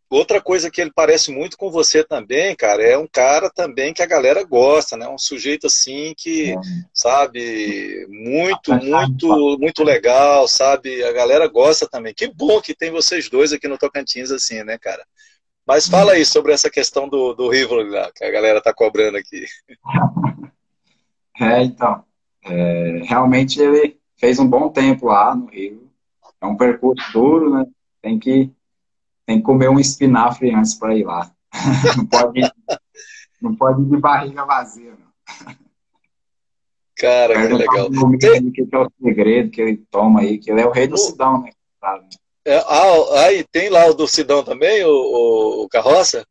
outra coisa que ele parece muito com você também, cara, é um cara também que a galera gosta, né? Um sujeito assim que, é. sabe, muito, muito, muito legal, sabe? A galera gosta também. Que bom que tem vocês dois aqui no Tocantins, assim, né, cara? Mas fala aí sobre essa questão do, do Rivoli lá, que a galera tá cobrando aqui. É, então. É, realmente ele fez um bom tempo lá no Rio. É um percurso duro, né? Tem que tem que comer um espinafre antes para ir lá. não, pode, não pode ir de barriga vazia, não. Cara, que legal. Tem... Que é o segredo que ele toma aí, que ele é o rei do Sidão, né? É, ah, aí tem lá o do Sidão também, o, o, o Carroça?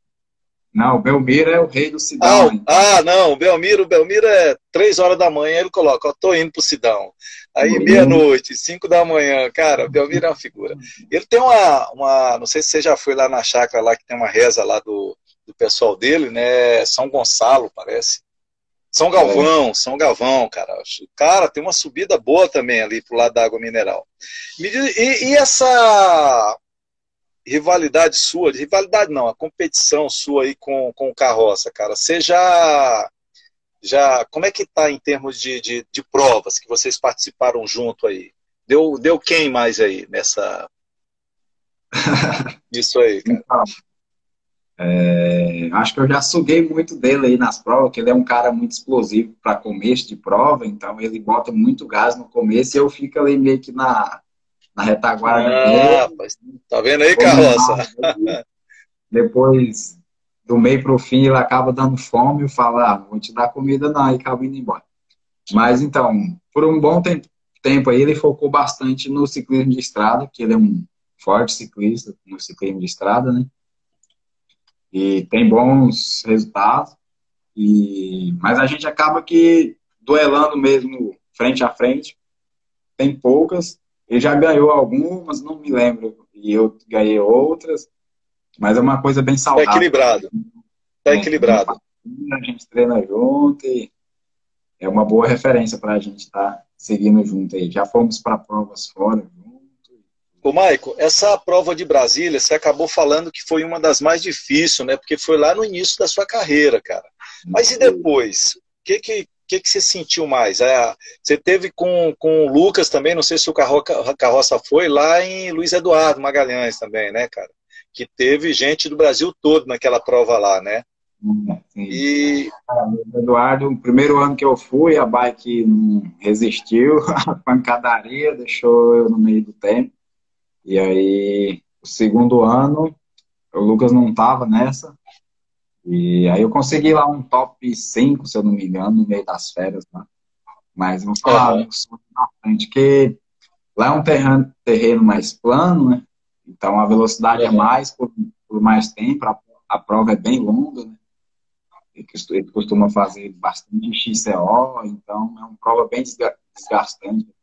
Não, o Belmiro é o rei do Sidão. Ah, ah, não, o Belmiro, o Belmiro é três horas da manhã, ele coloca, ó, tô indo pro Sidão. Aí meia-noite, cinco da manhã, cara, o Belmiro é uma figura. Ele tem uma, uma, não sei se você já foi lá na chácara lá, que tem uma reza lá do, do pessoal dele, né, São Gonçalo, parece. São Galvão. São Galvão, cara. Cara, tem uma subida boa também ali pro lado da água mineral. E, e essa rivalidade sua, rivalidade não, a competição sua aí com, com o Carroça, cara, você já, já como é que tá em termos de, de, de provas que vocês participaram junto aí? Deu, deu quem mais aí nessa... Isso aí? Então, É, acho que eu já suguei muito dele aí nas provas, porque ele é um cara muito explosivo para começo de prova, então ele bota muito gás no começo e eu fico ali meio que na, na retaguarda. Ah, mas tá vendo aí, carroça? Depois, do meio pro fim, ele acaba dando fome e fala, ah, vou te dar comida não, e acaba indo embora. Mas então, por um bom tempo, tempo aí, ele focou bastante no ciclismo de estrada, que ele é um forte ciclista no ciclismo de estrada, né? e tem bons resultados. E, mas a gente acaba que duelando mesmo frente a frente. Tem poucas. Ele já ganhou algumas, não me lembro. E eu ganhei outras. Mas é uma coisa bem saudável. Tá equilibrado. Tá é, equilibrado. A gente treina junto e é uma boa referência para a gente estar tá seguindo junto aí. Já fomos para provas fora Ô, Maico, essa prova de Brasília, você acabou falando que foi uma das mais difíceis, né? Porque foi lá no início da sua carreira, cara. Mas e depois? O que, que, que, que você sentiu mais? É, você teve com, com o Lucas também, não sei se o carro, carroça foi, lá em Luiz Eduardo Magalhães também, né, cara? Que teve gente do Brasil todo naquela prova lá, né? Sim. E... Eduardo, o primeiro ano que eu fui, a bike resistiu, a pancadaria deixou eu no meio do tempo. E aí, o segundo ano, o Lucas não estava nessa. E aí eu consegui lá um top 5, se eu não me engano, no meio das férias. Né? Mas vou falar uhum. na frente, que lá é um terreno, terreno mais plano, né? Então a velocidade uhum. é mais por, por, mais tempo, a, a prova é bem longa, né? Ele costuma fazer bastante XCO, então é uma prova bem desgastante.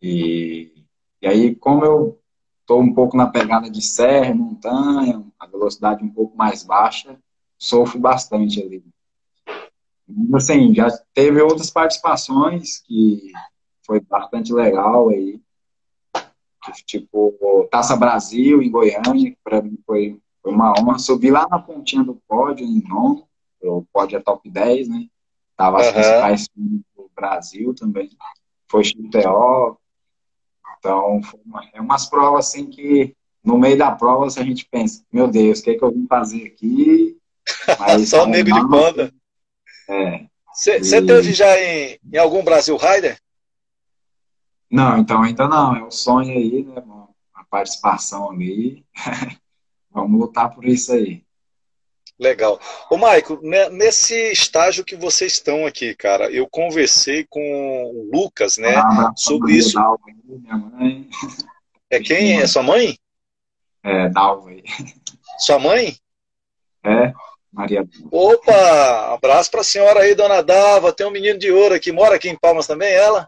E, e aí, como eu estou um pouco na pegada de serra, montanha, a velocidade um pouco mais baixa, sofro bastante ali. Assim, já teve outras participações que foi bastante legal aí. Tipo, Taça Brasil em Goiânia, que para mim foi, foi uma honra. Subi lá na pontinha do pódio, em nono, o pódio é top 10, né? Tava as uhum. principais do Brasil também. Foi XTO, então, é umas provas assim que no meio da prova a gente pensa, meu Deus, o que, é que eu vim fazer aqui? Mas, Só o nego de banda. É. Você e... teve já em, em algum Brasil Rider? Não, então ainda não. É um sonho aí, né? Uma participação ali. Vamos lutar por isso aí. Legal. Ô, Maico, né, nesse estágio que vocês estão aqui, cara, eu conversei com o Lucas, né, ah, sobre isso. Dalva, minha mãe. É quem? É sua mãe? É, Dalva. Sua mãe? É, Maria. Opa, abraço pra senhora aí, dona Dalva. Tem um menino de ouro aqui, mora aqui em Palmas também, ela?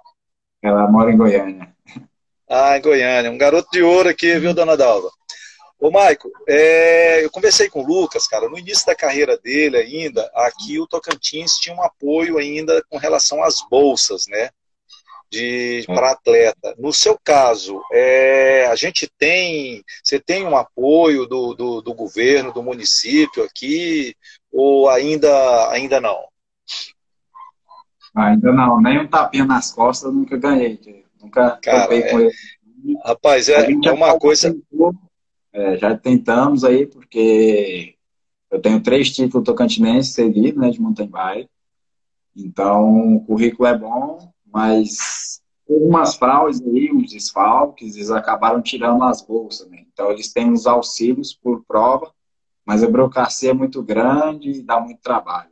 Ela mora em Goiânia. Ah, em Goiânia. Um garoto de ouro aqui, viu, dona Dalva? Ô, Maico, é, eu conversei com o Lucas, cara, no início da carreira dele ainda, aqui o Tocantins tinha um apoio ainda com relação às bolsas, né? De, para atleta. No seu caso, é, a gente tem, você tem um apoio do, do, do, governo, do município aqui, ou ainda, ainda não? Ainda não, nem um tapinha nas costas eu nunca ganhei, nunca Cara, é, com ele. Rapaz, é, é uma coisa... É, já tentamos aí, porque eu tenho três títulos tocantinenses seguidos, né, de mountain bike. Então, o currículo é bom, mas algumas fraudes aí, uns desfalques, eles acabaram tirando as bolsas, né? Então, eles têm os auxílios por prova, mas a burocracia é muito grande e dá muito trabalho.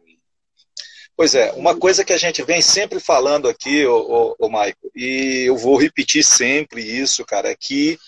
Pois é, uma coisa que a gente vem sempre falando aqui, o, Maico, e eu vou repetir sempre isso, cara, é que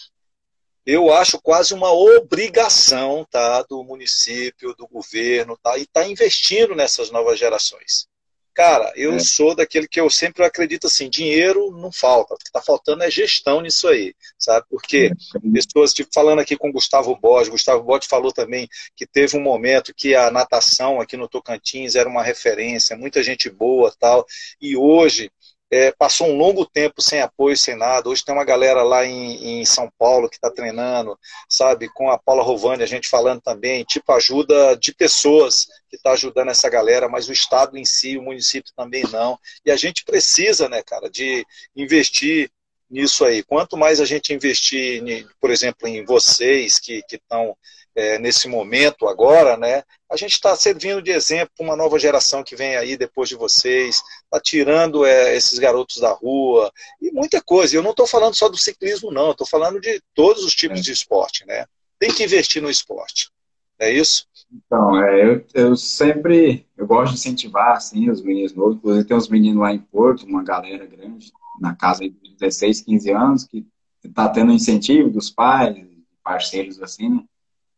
eu acho quase uma obrigação tá, do município, do governo, tá, e tá investindo nessas novas gerações. Cara, eu é. sou daquele que eu sempre acredito assim, dinheiro não falta, o que está faltando é gestão nisso aí, sabe? Porque é. pessoas, tipo, falando aqui com o Gustavo Borges, Gustavo Borges falou também que teve um momento que a natação aqui no Tocantins era uma referência, muita gente boa tal, e hoje é, passou um longo tempo sem apoio, sem nada. Hoje tem uma galera lá em, em São Paulo que está treinando, sabe, com a Paula Rovani, a gente falando também, tipo ajuda de pessoas que está ajudando essa galera, mas o Estado em si, o município também não. E a gente precisa, né, cara, de investir nisso aí. Quanto mais a gente investir, por exemplo, em vocês que estão é, nesse momento agora, né? A gente está servindo de exemplo para uma nova geração que vem aí depois de vocês, está tirando é, esses garotos da rua e muita coisa. Eu não estou falando só do ciclismo, não, estou falando de todos os tipos é. de esporte, né? Tem que investir no esporte. É isso? Então, é, eu, eu sempre eu gosto de incentivar assim, os meninos novos. Inclusive, tem uns meninos lá em Porto, uma galera grande, na casa de 16, 15 anos, que está tendo incentivo dos pais, parceiros assim, né?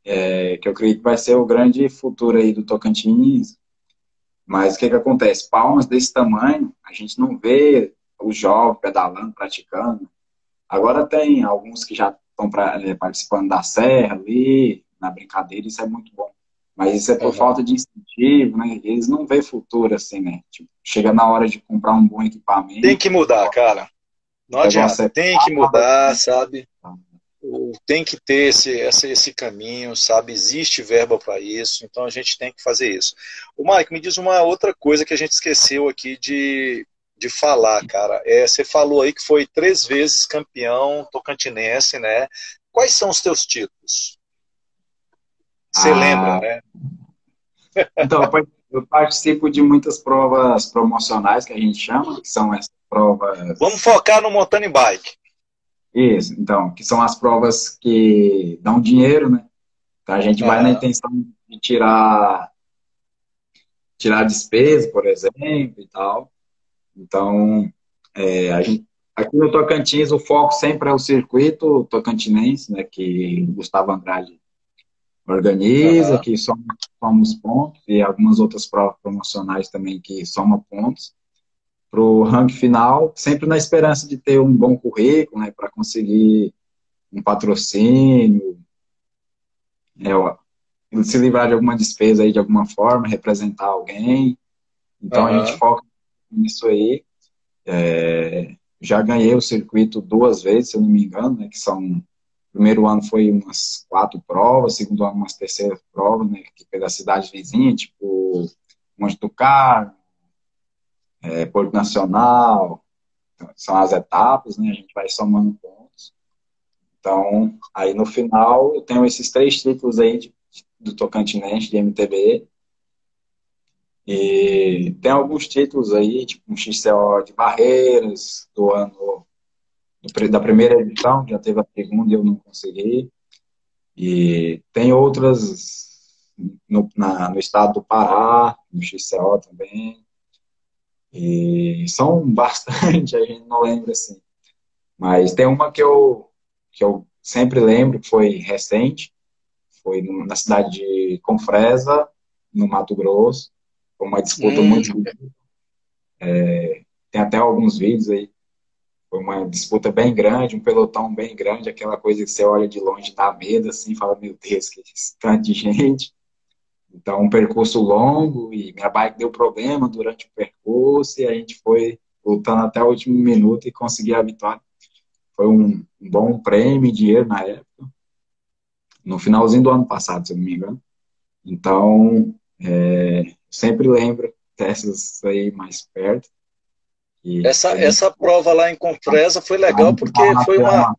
É, que eu creio que vai ser o grande futuro aí do Tocantins. Mas o que, que acontece? Palmas desse tamanho, a gente não vê o jovem pedalando, praticando. Agora tem alguns que já estão é, participando da serra ali, na brincadeira, isso é muito bom. Mas isso é por uhum. falta de incentivo, né? Eles não vê futuro assim, né? Tipo, chega na hora de comprar um bom equipamento. Tem que mudar, cara. Não adianta. Tem que mudar, sabe? Tem que ter esse, esse, esse caminho, sabe? Existe verba para isso, então a gente tem que fazer isso. O Mike, me diz uma outra coisa que a gente esqueceu aqui de, de falar, cara. É, você falou aí que foi três vezes campeão tocantinense, né? Quais são os teus títulos? Você ah, lembra, né? Então, eu participo de muitas provas promocionais que a gente chama, que são essas provas. Vamos focar no mountain bike. Isso, então, que são as provas que dão dinheiro, né? Então a gente vai na intenção de tirar tirar despesa, por exemplo, e tal. Então, é, a gente, aqui no Tocantins o foco sempre é o circuito tocantinense, né? Que Gustavo Andrade organiza, uhum. que soma, soma os pontos, e algumas outras provas promocionais também que soma pontos para o ranking final, sempre na esperança de ter um bom currículo, né, para conseguir um patrocínio, é, se livrar de alguma despesa aí de alguma forma, representar alguém. Então uhum. a gente foca nisso aí. É, já ganhei o circuito duas vezes, se eu não me engano, né, que são primeiro ano foi umas quatro provas, segundo ano umas terceiras provas, né, que pela cidade vizinha, tipo Monte do Carmo, é, Porto Nacional, são as etapas, né, a gente vai somando pontos. Então, aí no final eu tenho esses três títulos aí de, do Tocantinense, de MTB, e tem alguns títulos aí, tipo um XCO de Barreiras, do ano da primeira edição, já teve a segunda e eu não consegui. E tem outras no, na, no estado do Pará, no XCO também. E são bastante, a gente não lembra assim. Mas tem uma que eu, que eu sempre lembro, que foi recente, foi na cidade de Confresa, no Mato Grosso. Foi uma disputa hum. muito. É, tem até alguns vídeos aí foi uma disputa bem grande, um pelotão bem grande, aquela coisa que você olha de longe dá medo, assim, fala, meu Deus, que tanto de gente. Então, um percurso longo e minha bike deu problema durante o percurso e a gente foi lutando até o último minuto e consegui a vitória. Foi um, um bom prêmio, dinheiro na época, no finalzinho do ano passado, se eu não me engano. Então, é, sempre lembro dessas aí mais perto. E essa, essa prova lá em Confresa foi legal porque foi uma.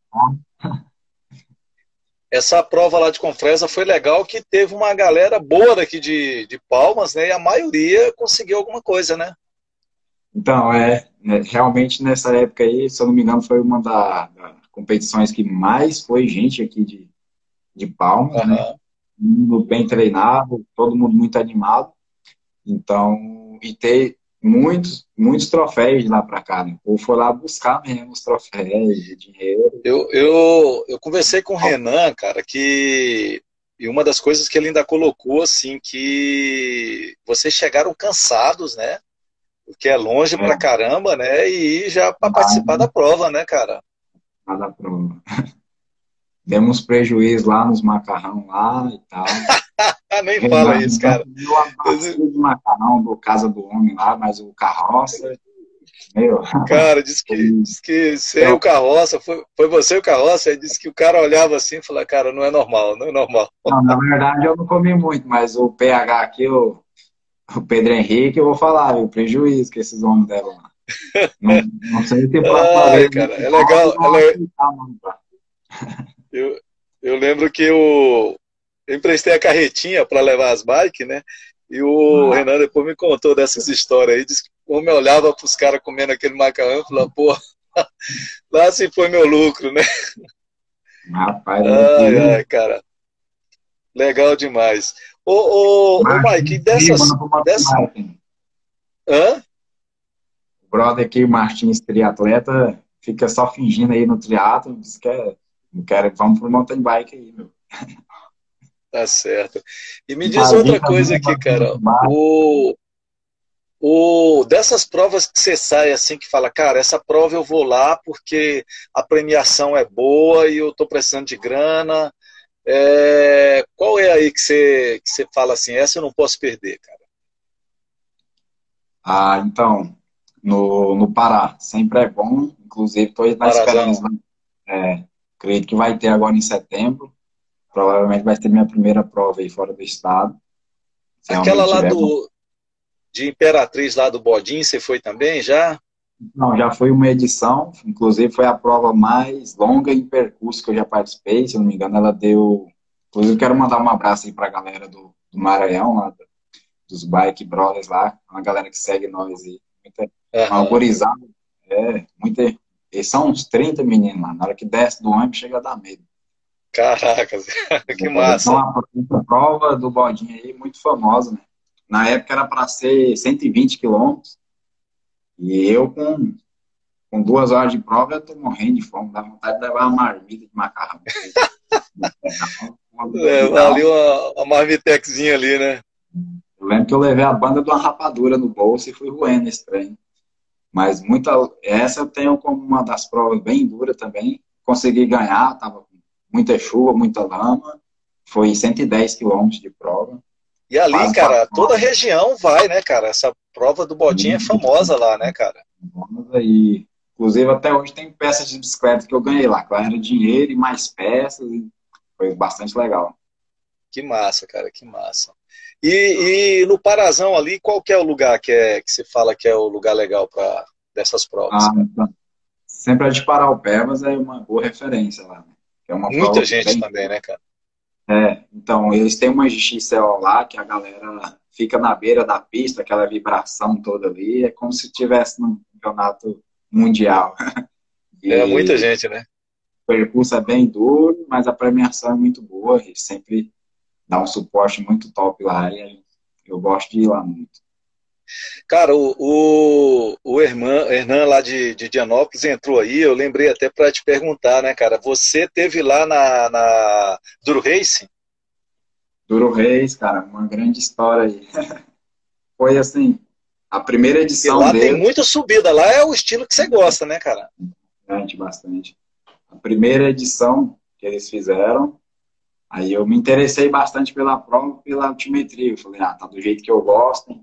Essa prova lá de Confresa foi legal que teve uma galera boa daqui de, de Palmas, né? E a maioria conseguiu alguma coisa, né? Então, é, né, realmente nessa época aí, se eu não me engano, foi uma das da competições que mais foi gente aqui de, de Palmas, uhum. né? Mundo bem treinado, todo mundo muito animado. Então, e ter muitos, muitos troféus de lá para cá. Né? O foi lá buscar mesmo os troféus de dinheiro. Eu, eu, eu conversei com o Renan, cara, que. E uma das coisas que ele ainda colocou, assim, que vocês chegaram cansados, né? Porque é longe é. pra caramba, né? E já para participar da prova, né, cara? Da prova. Demos prejuízo lá nos macarrão lá e tal. Nem fala isso, cara. Eu de macarrão do Casa do Homem lá, mas o carroça. Meu. Cara, disse que, disse que você é o carroça, foi, foi você o carroça, aí disse que o cara olhava assim e falou, cara, não é normal, não é normal. Não, na verdade eu não comi muito, mas o PH aqui, o, o Pedro Henrique, eu vou falar, o prejuízo que esses homens deram lá. Não, não sei se tem Ai, cara, é legal. É legal. Eu, eu lembro que o, eu emprestei a carretinha para levar as bikes, né? E o ah. Renan depois me contou dessas histórias aí, disse que como eu olhava para os caras comendo aquele macarrão, eu falava, pô, lá se foi meu lucro, né? Rapaz, ai, ai, cara. Legal demais. Ô, ô, ô Mike, dessas. dessa... Hã? O brother aqui, o Martins, triatleta, fica só fingindo aí no triatlo, diz que é, não quero, vamos pro mountain bike aí, meu. Tá certo. E me diz outra coisa aqui, cara. O, o, dessas provas que você sai assim, que fala, cara, essa prova eu vou lá porque a premiação é boa e eu tô precisando de grana. É, qual é aí que você, que você fala assim, essa eu não posso perder, cara? Ah, então, no, no Pará, sempre é bom. Inclusive, estou na esperança. É, acredito que vai ter agora em setembro provavelmente vai ter minha primeira prova aí fora do estado. Aquela lá do, de Imperatriz lá do Bodin, você foi também já? Não, já foi uma edição, inclusive foi a prova mais longa em percurso que eu já participei, se não me engano, ela deu. Inclusive, quero mandar um abraço aí pra galera do, do Maranhão, lá, dos Bike Brothers lá, uma galera que segue nós aí. Muita, uhum. é, muita. Eles são uns 30 meninos lá, na hora que desce do ônibus chega a dar medo. Caracas, que massa. Então, uma prova do bodinho aí muito famosa, né? Na época era para ser 120 quilômetros. E eu, com, com duas horas de prova, eu tô morrendo de fome. Dá vontade de levar uma marmita de macarrão. Levar ali uma, uma marmitexinha ali, né? Eu lembro que eu levei a banda de uma rapadura no bolso e fui roendo esse trem. Mas muita, essa eu tenho como uma das provas bem dura também. Consegui ganhar, tava muita chuva, muita lama. Foi 110 quilômetros de prova. E ali, cara, toda a região vai, né, cara? Essa prova do Bodinho é famosa lá, né, cara? Famosa e, inclusive, até hoje tem peças de bicicleta que eu ganhei lá. Claro, era dinheiro e mais peças. E foi bastante legal. Que massa, cara, que massa. E, e no Parazão ali, qual que é o lugar que, é, que você fala que é o lugar legal para dessas provas? Ah, então, sempre a de Paraupebas é uma boa referência lá, né? é uma Muita gente bem... também, né, cara? É, então, eles têm uma XXL lá que a galera fica na beira da pista, aquela vibração toda ali, é como se estivesse num campeonato mundial. E é muita gente, né? O percurso é bem duro, mas a premiação é muito boa, e sempre dá um suporte muito top lá, e eu gosto de ir lá muito. Cara, o, o, o Herman, Hernan lá de, de Dianópolis entrou aí, eu lembrei até para te perguntar, né, cara? Você teve lá na, na Duro Race? Duro Race, cara, uma grande história aí. Foi assim, a primeira edição e lá dele... tem muita subida, lá é o estilo que você gosta, né, cara? Bastante, bastante. A primeira edição que eles fizeram, aí eu me interessei bastante pela prova, pela altimetria. Eu falei, ah, tá do jeito que eu gosto,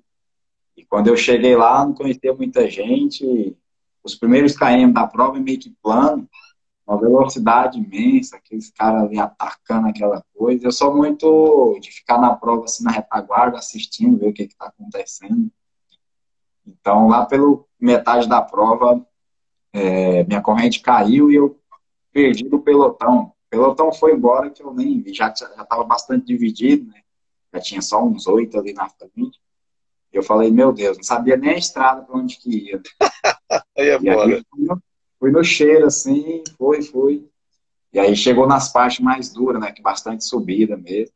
e quando eu cheguei lá, não conhecia muita gente. Os primeiros KM da prova é meio que plano, uma velocidade imensa, aqueles caras ali atacando aquela coisa. Eu sou muito de ficar na prova assim na retaguarda, assistindo, ver o que está acontecendo. Então, lá pelo metade da prova, é, minha corrente caiu e eu perdi do pelotão. O pelotão foi embora que eu nem vi, já estava bastante dividido, né? Já tinha só uns oito ali na frente. Eu falei, meu Deus, não sabia nem a estrada para onde que ia. aí é e aí, fui, no, fui no cheiro, assim, foi, foi. E aí chegou nas partes mais duras, né? Que bastante subida mesmo.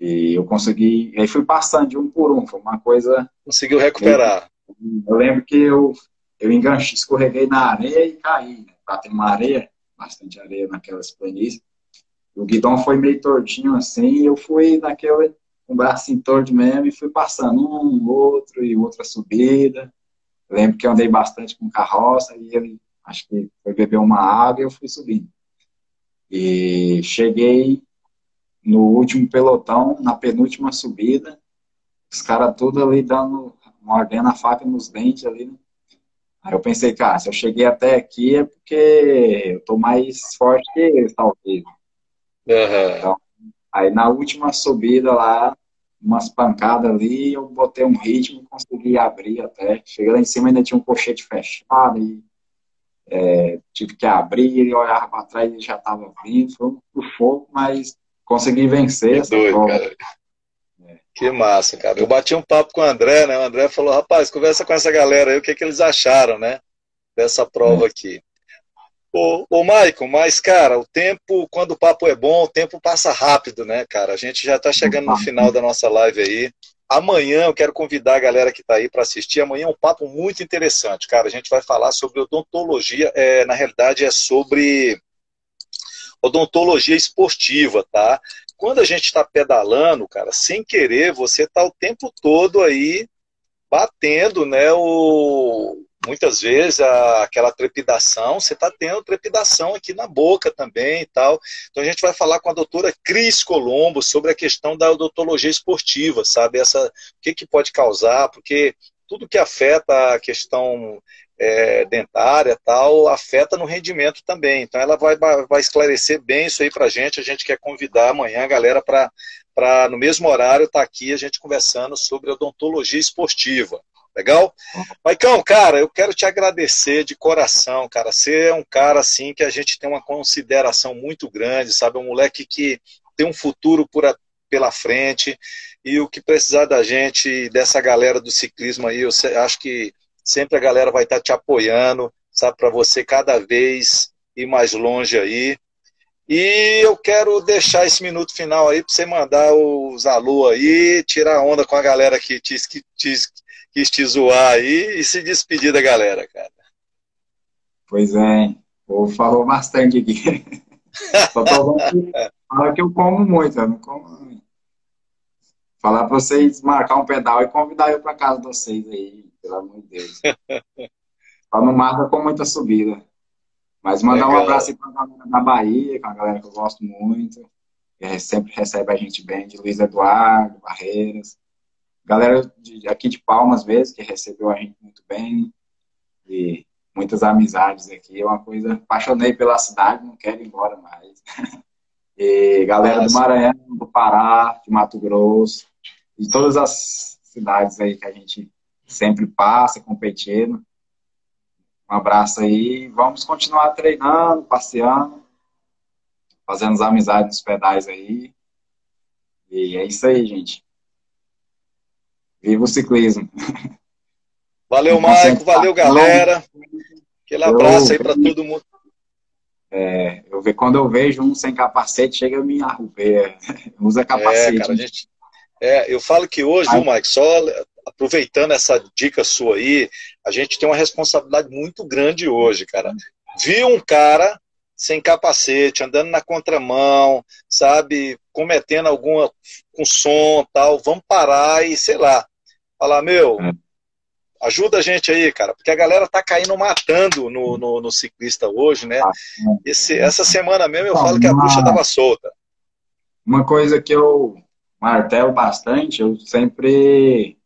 E eu consegui. E aí fui passando de um por um. Foi uma coisa. Conseguiu recuperar. Eu, eu lembro que eu, eu enganchei, escorreguei na areia e caí. Né? Tem uma areia, bastante areia naquelas planícies. O guidão foi meio tortinho assim, e eu fui naquele com o braço torto mesmo e fui passando um, outro e outra subida. lembro que eu andei bastante com carroça e ele, acho que foi beber uma água e eu fui subindo. E cheguei no último pelotão, na penúltima subida, os caras tudo ali dando, mordendo a faca nos dentes ali, né? Aí eu pensei, cara, se eu cheguei até aqui é porque eu tô mais forte que eles, talvez. Uhum. Então, Aí na última subida lá, umas pancadas ali, eu botei um ritmo, consegui abrir até. Cheguei lá em cima, ainda tinha um colchete fechado e é, tive que abrir, ele olhava para trás e já estava vindo, foi um fogo, mas consegui vencer que essa doido, prova. Cara. Que massa, cara. Eu bati um papo com o André, né? O André falou, rapaz, conversa com essa galera aí, o que, que eles acharam, né? Dessa prova aqui. Ô, ô, Maicon, mas, cara, o tempo, quando o papo é bom, o tempo passa rápido, né, cara? A gente já tá chegando no final da nossa live aí. Amanhã eu quero convidar a galera que está aí para assistir. Amanhã é um papo muito interessante, cara. A gente vai falar sobre odontologia. É, na realidade, é sobre odontologia esportiva, tá? Quando a gente está pedalando, cara, sem querer, você tá o tempo todo aí batendo, né, o, muitas vezes a, aquela trepidação, você está tendo trepidação aqui na boca também e tal. Então a gente vai falar com a doutora Cris Colombo sobre a questão da odontologia esportiva, sabe? Essa, o que, que pode causar, porque tudo que afeta a questão é, dentária tal, afeta no rendimento também. Então ela vai, vai esclarecer bem isso aí para a gente. A gente quer convidar amanhã a galera para, no mesmo horário, estar tá aqui a gente conversando sobre odontologia esportiva. Legal? Maicão, cara, eu quero te agradecer de coração, cara. Você é um cara assim que a gente tem uma consideração muito grande, sabe? Um moleque que tem um futuro por pela frente. E o que precisar da gente, dessa galera do ciclismo aí, eu acho que Sempre a galera vai estar te apoiando, sabe, para você cada vez ir mais longe aí. E eu quero deixar esse minuto final aí para você mandar os alô aí, tirar onda com a galera que te, que te, quis te zoar aí e se despedir da galera, cara. Pois é, o falou bastante aqui. Só tô falar que eu como muito, eu não como. Falar para vocês marcar um pedal e convidar eu para casa de vocês aí pelo amor de Deus. Só não marca com muita subida. Mas mandar Legal. um abraço aí pra galera da Bahia, com a galera que eu gosto muito, que sempre recebe a gente bem, de Luiz Eduardo, Barreiras. Galera de, aqui de Palmas, vezes, que recebeu a gente muito bem. E muitas amizades aqui. É uma coisa. Apaixonei pela cidade, não quero ir embora mais. E galera Nossa. do Maranhão, do Pará, de Mato Grosso, de todas as cidades aí que a gente sempre passa, competindo. Um abraço aí. Vamos continuar treinando, passeando, fazendo as amizades nos pedais aí. E é isso aí, gente. Viva o ciclismo. Valeu, Maico. Valeu, galera. Aquele abraço aí para todo mundo. É, eu ve, quando eu vejo um sem capacete, chega a me arruber. Usa capacete. É, cara, gente, é, eu falo que hoje, viu, Mike, só aproveitando essa dica sua aí, a gente tem uma responsabilidade muito grande hoje, cara. Vi um cara sem capacete, andando na contramão, sabe, cometendo alguma com som, tal, vamos parar e sei lá, falar, meu, é. ajuda a gente aí, cara, porque a galera tá caindo matando no, no, no ciclista hoje, né? Ah, Esse, essa semana mesmo eu falo que a bruxa tava solta. Uma coisa que eu martelo bastante, eu sempre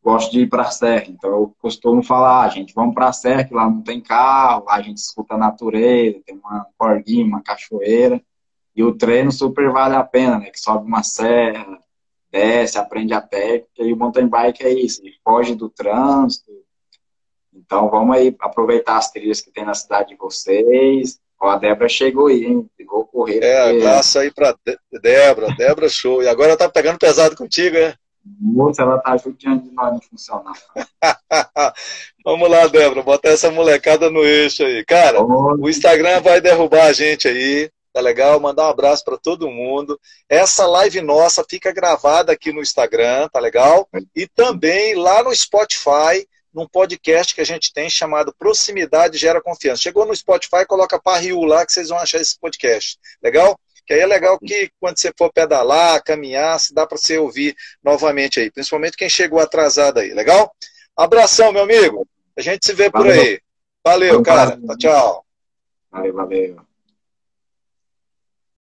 gosto de ir para a serra, então eu costumo falar, ah, gente, vamos para a serra, que lá não tem carro, lá a gente escuta a natureza, tem uma corguinha, uma cachoeira, e o treino super vale a pena, né, que sobe uma serra, desce, aprende a técnica, e o mountain bike é isso, foge do trânsito, então vamos aí aproveitar as trilhas que tem na cidade de vocês, Ó, a Débora chegou aí, hein? Vou correr. É, porque... abraço aí pra Débora. Débora, show. E agora tá pegando pesado contigo, é? Moça, ela tá judiando de nós não funcionar. Vamos lá, Débora, botar essa molecada no eixo aí. Cara, o Instagram vai derrubar a gente aí, tá legal? Mandar um abraço para todo mundo. Essa live nossa fica gravada aqui no Instagram, tá legal? E também lá no Spotify, num podcast que a gente tem chamado Proximidade Gera Confiança. Chegou no Spotify, coloca Parriu lá que vocês vão achar esse podcast. Legal? Que aí é legal que quando você for pedalar, caminhar, se dá para você ouvir novamente aí, principalmente quem chegou atrasado aí, legal? Abração, meu amigo. A gente se vê valeu. por aí. Valeu, cara. Tchau, tchau. Valeu, valeu.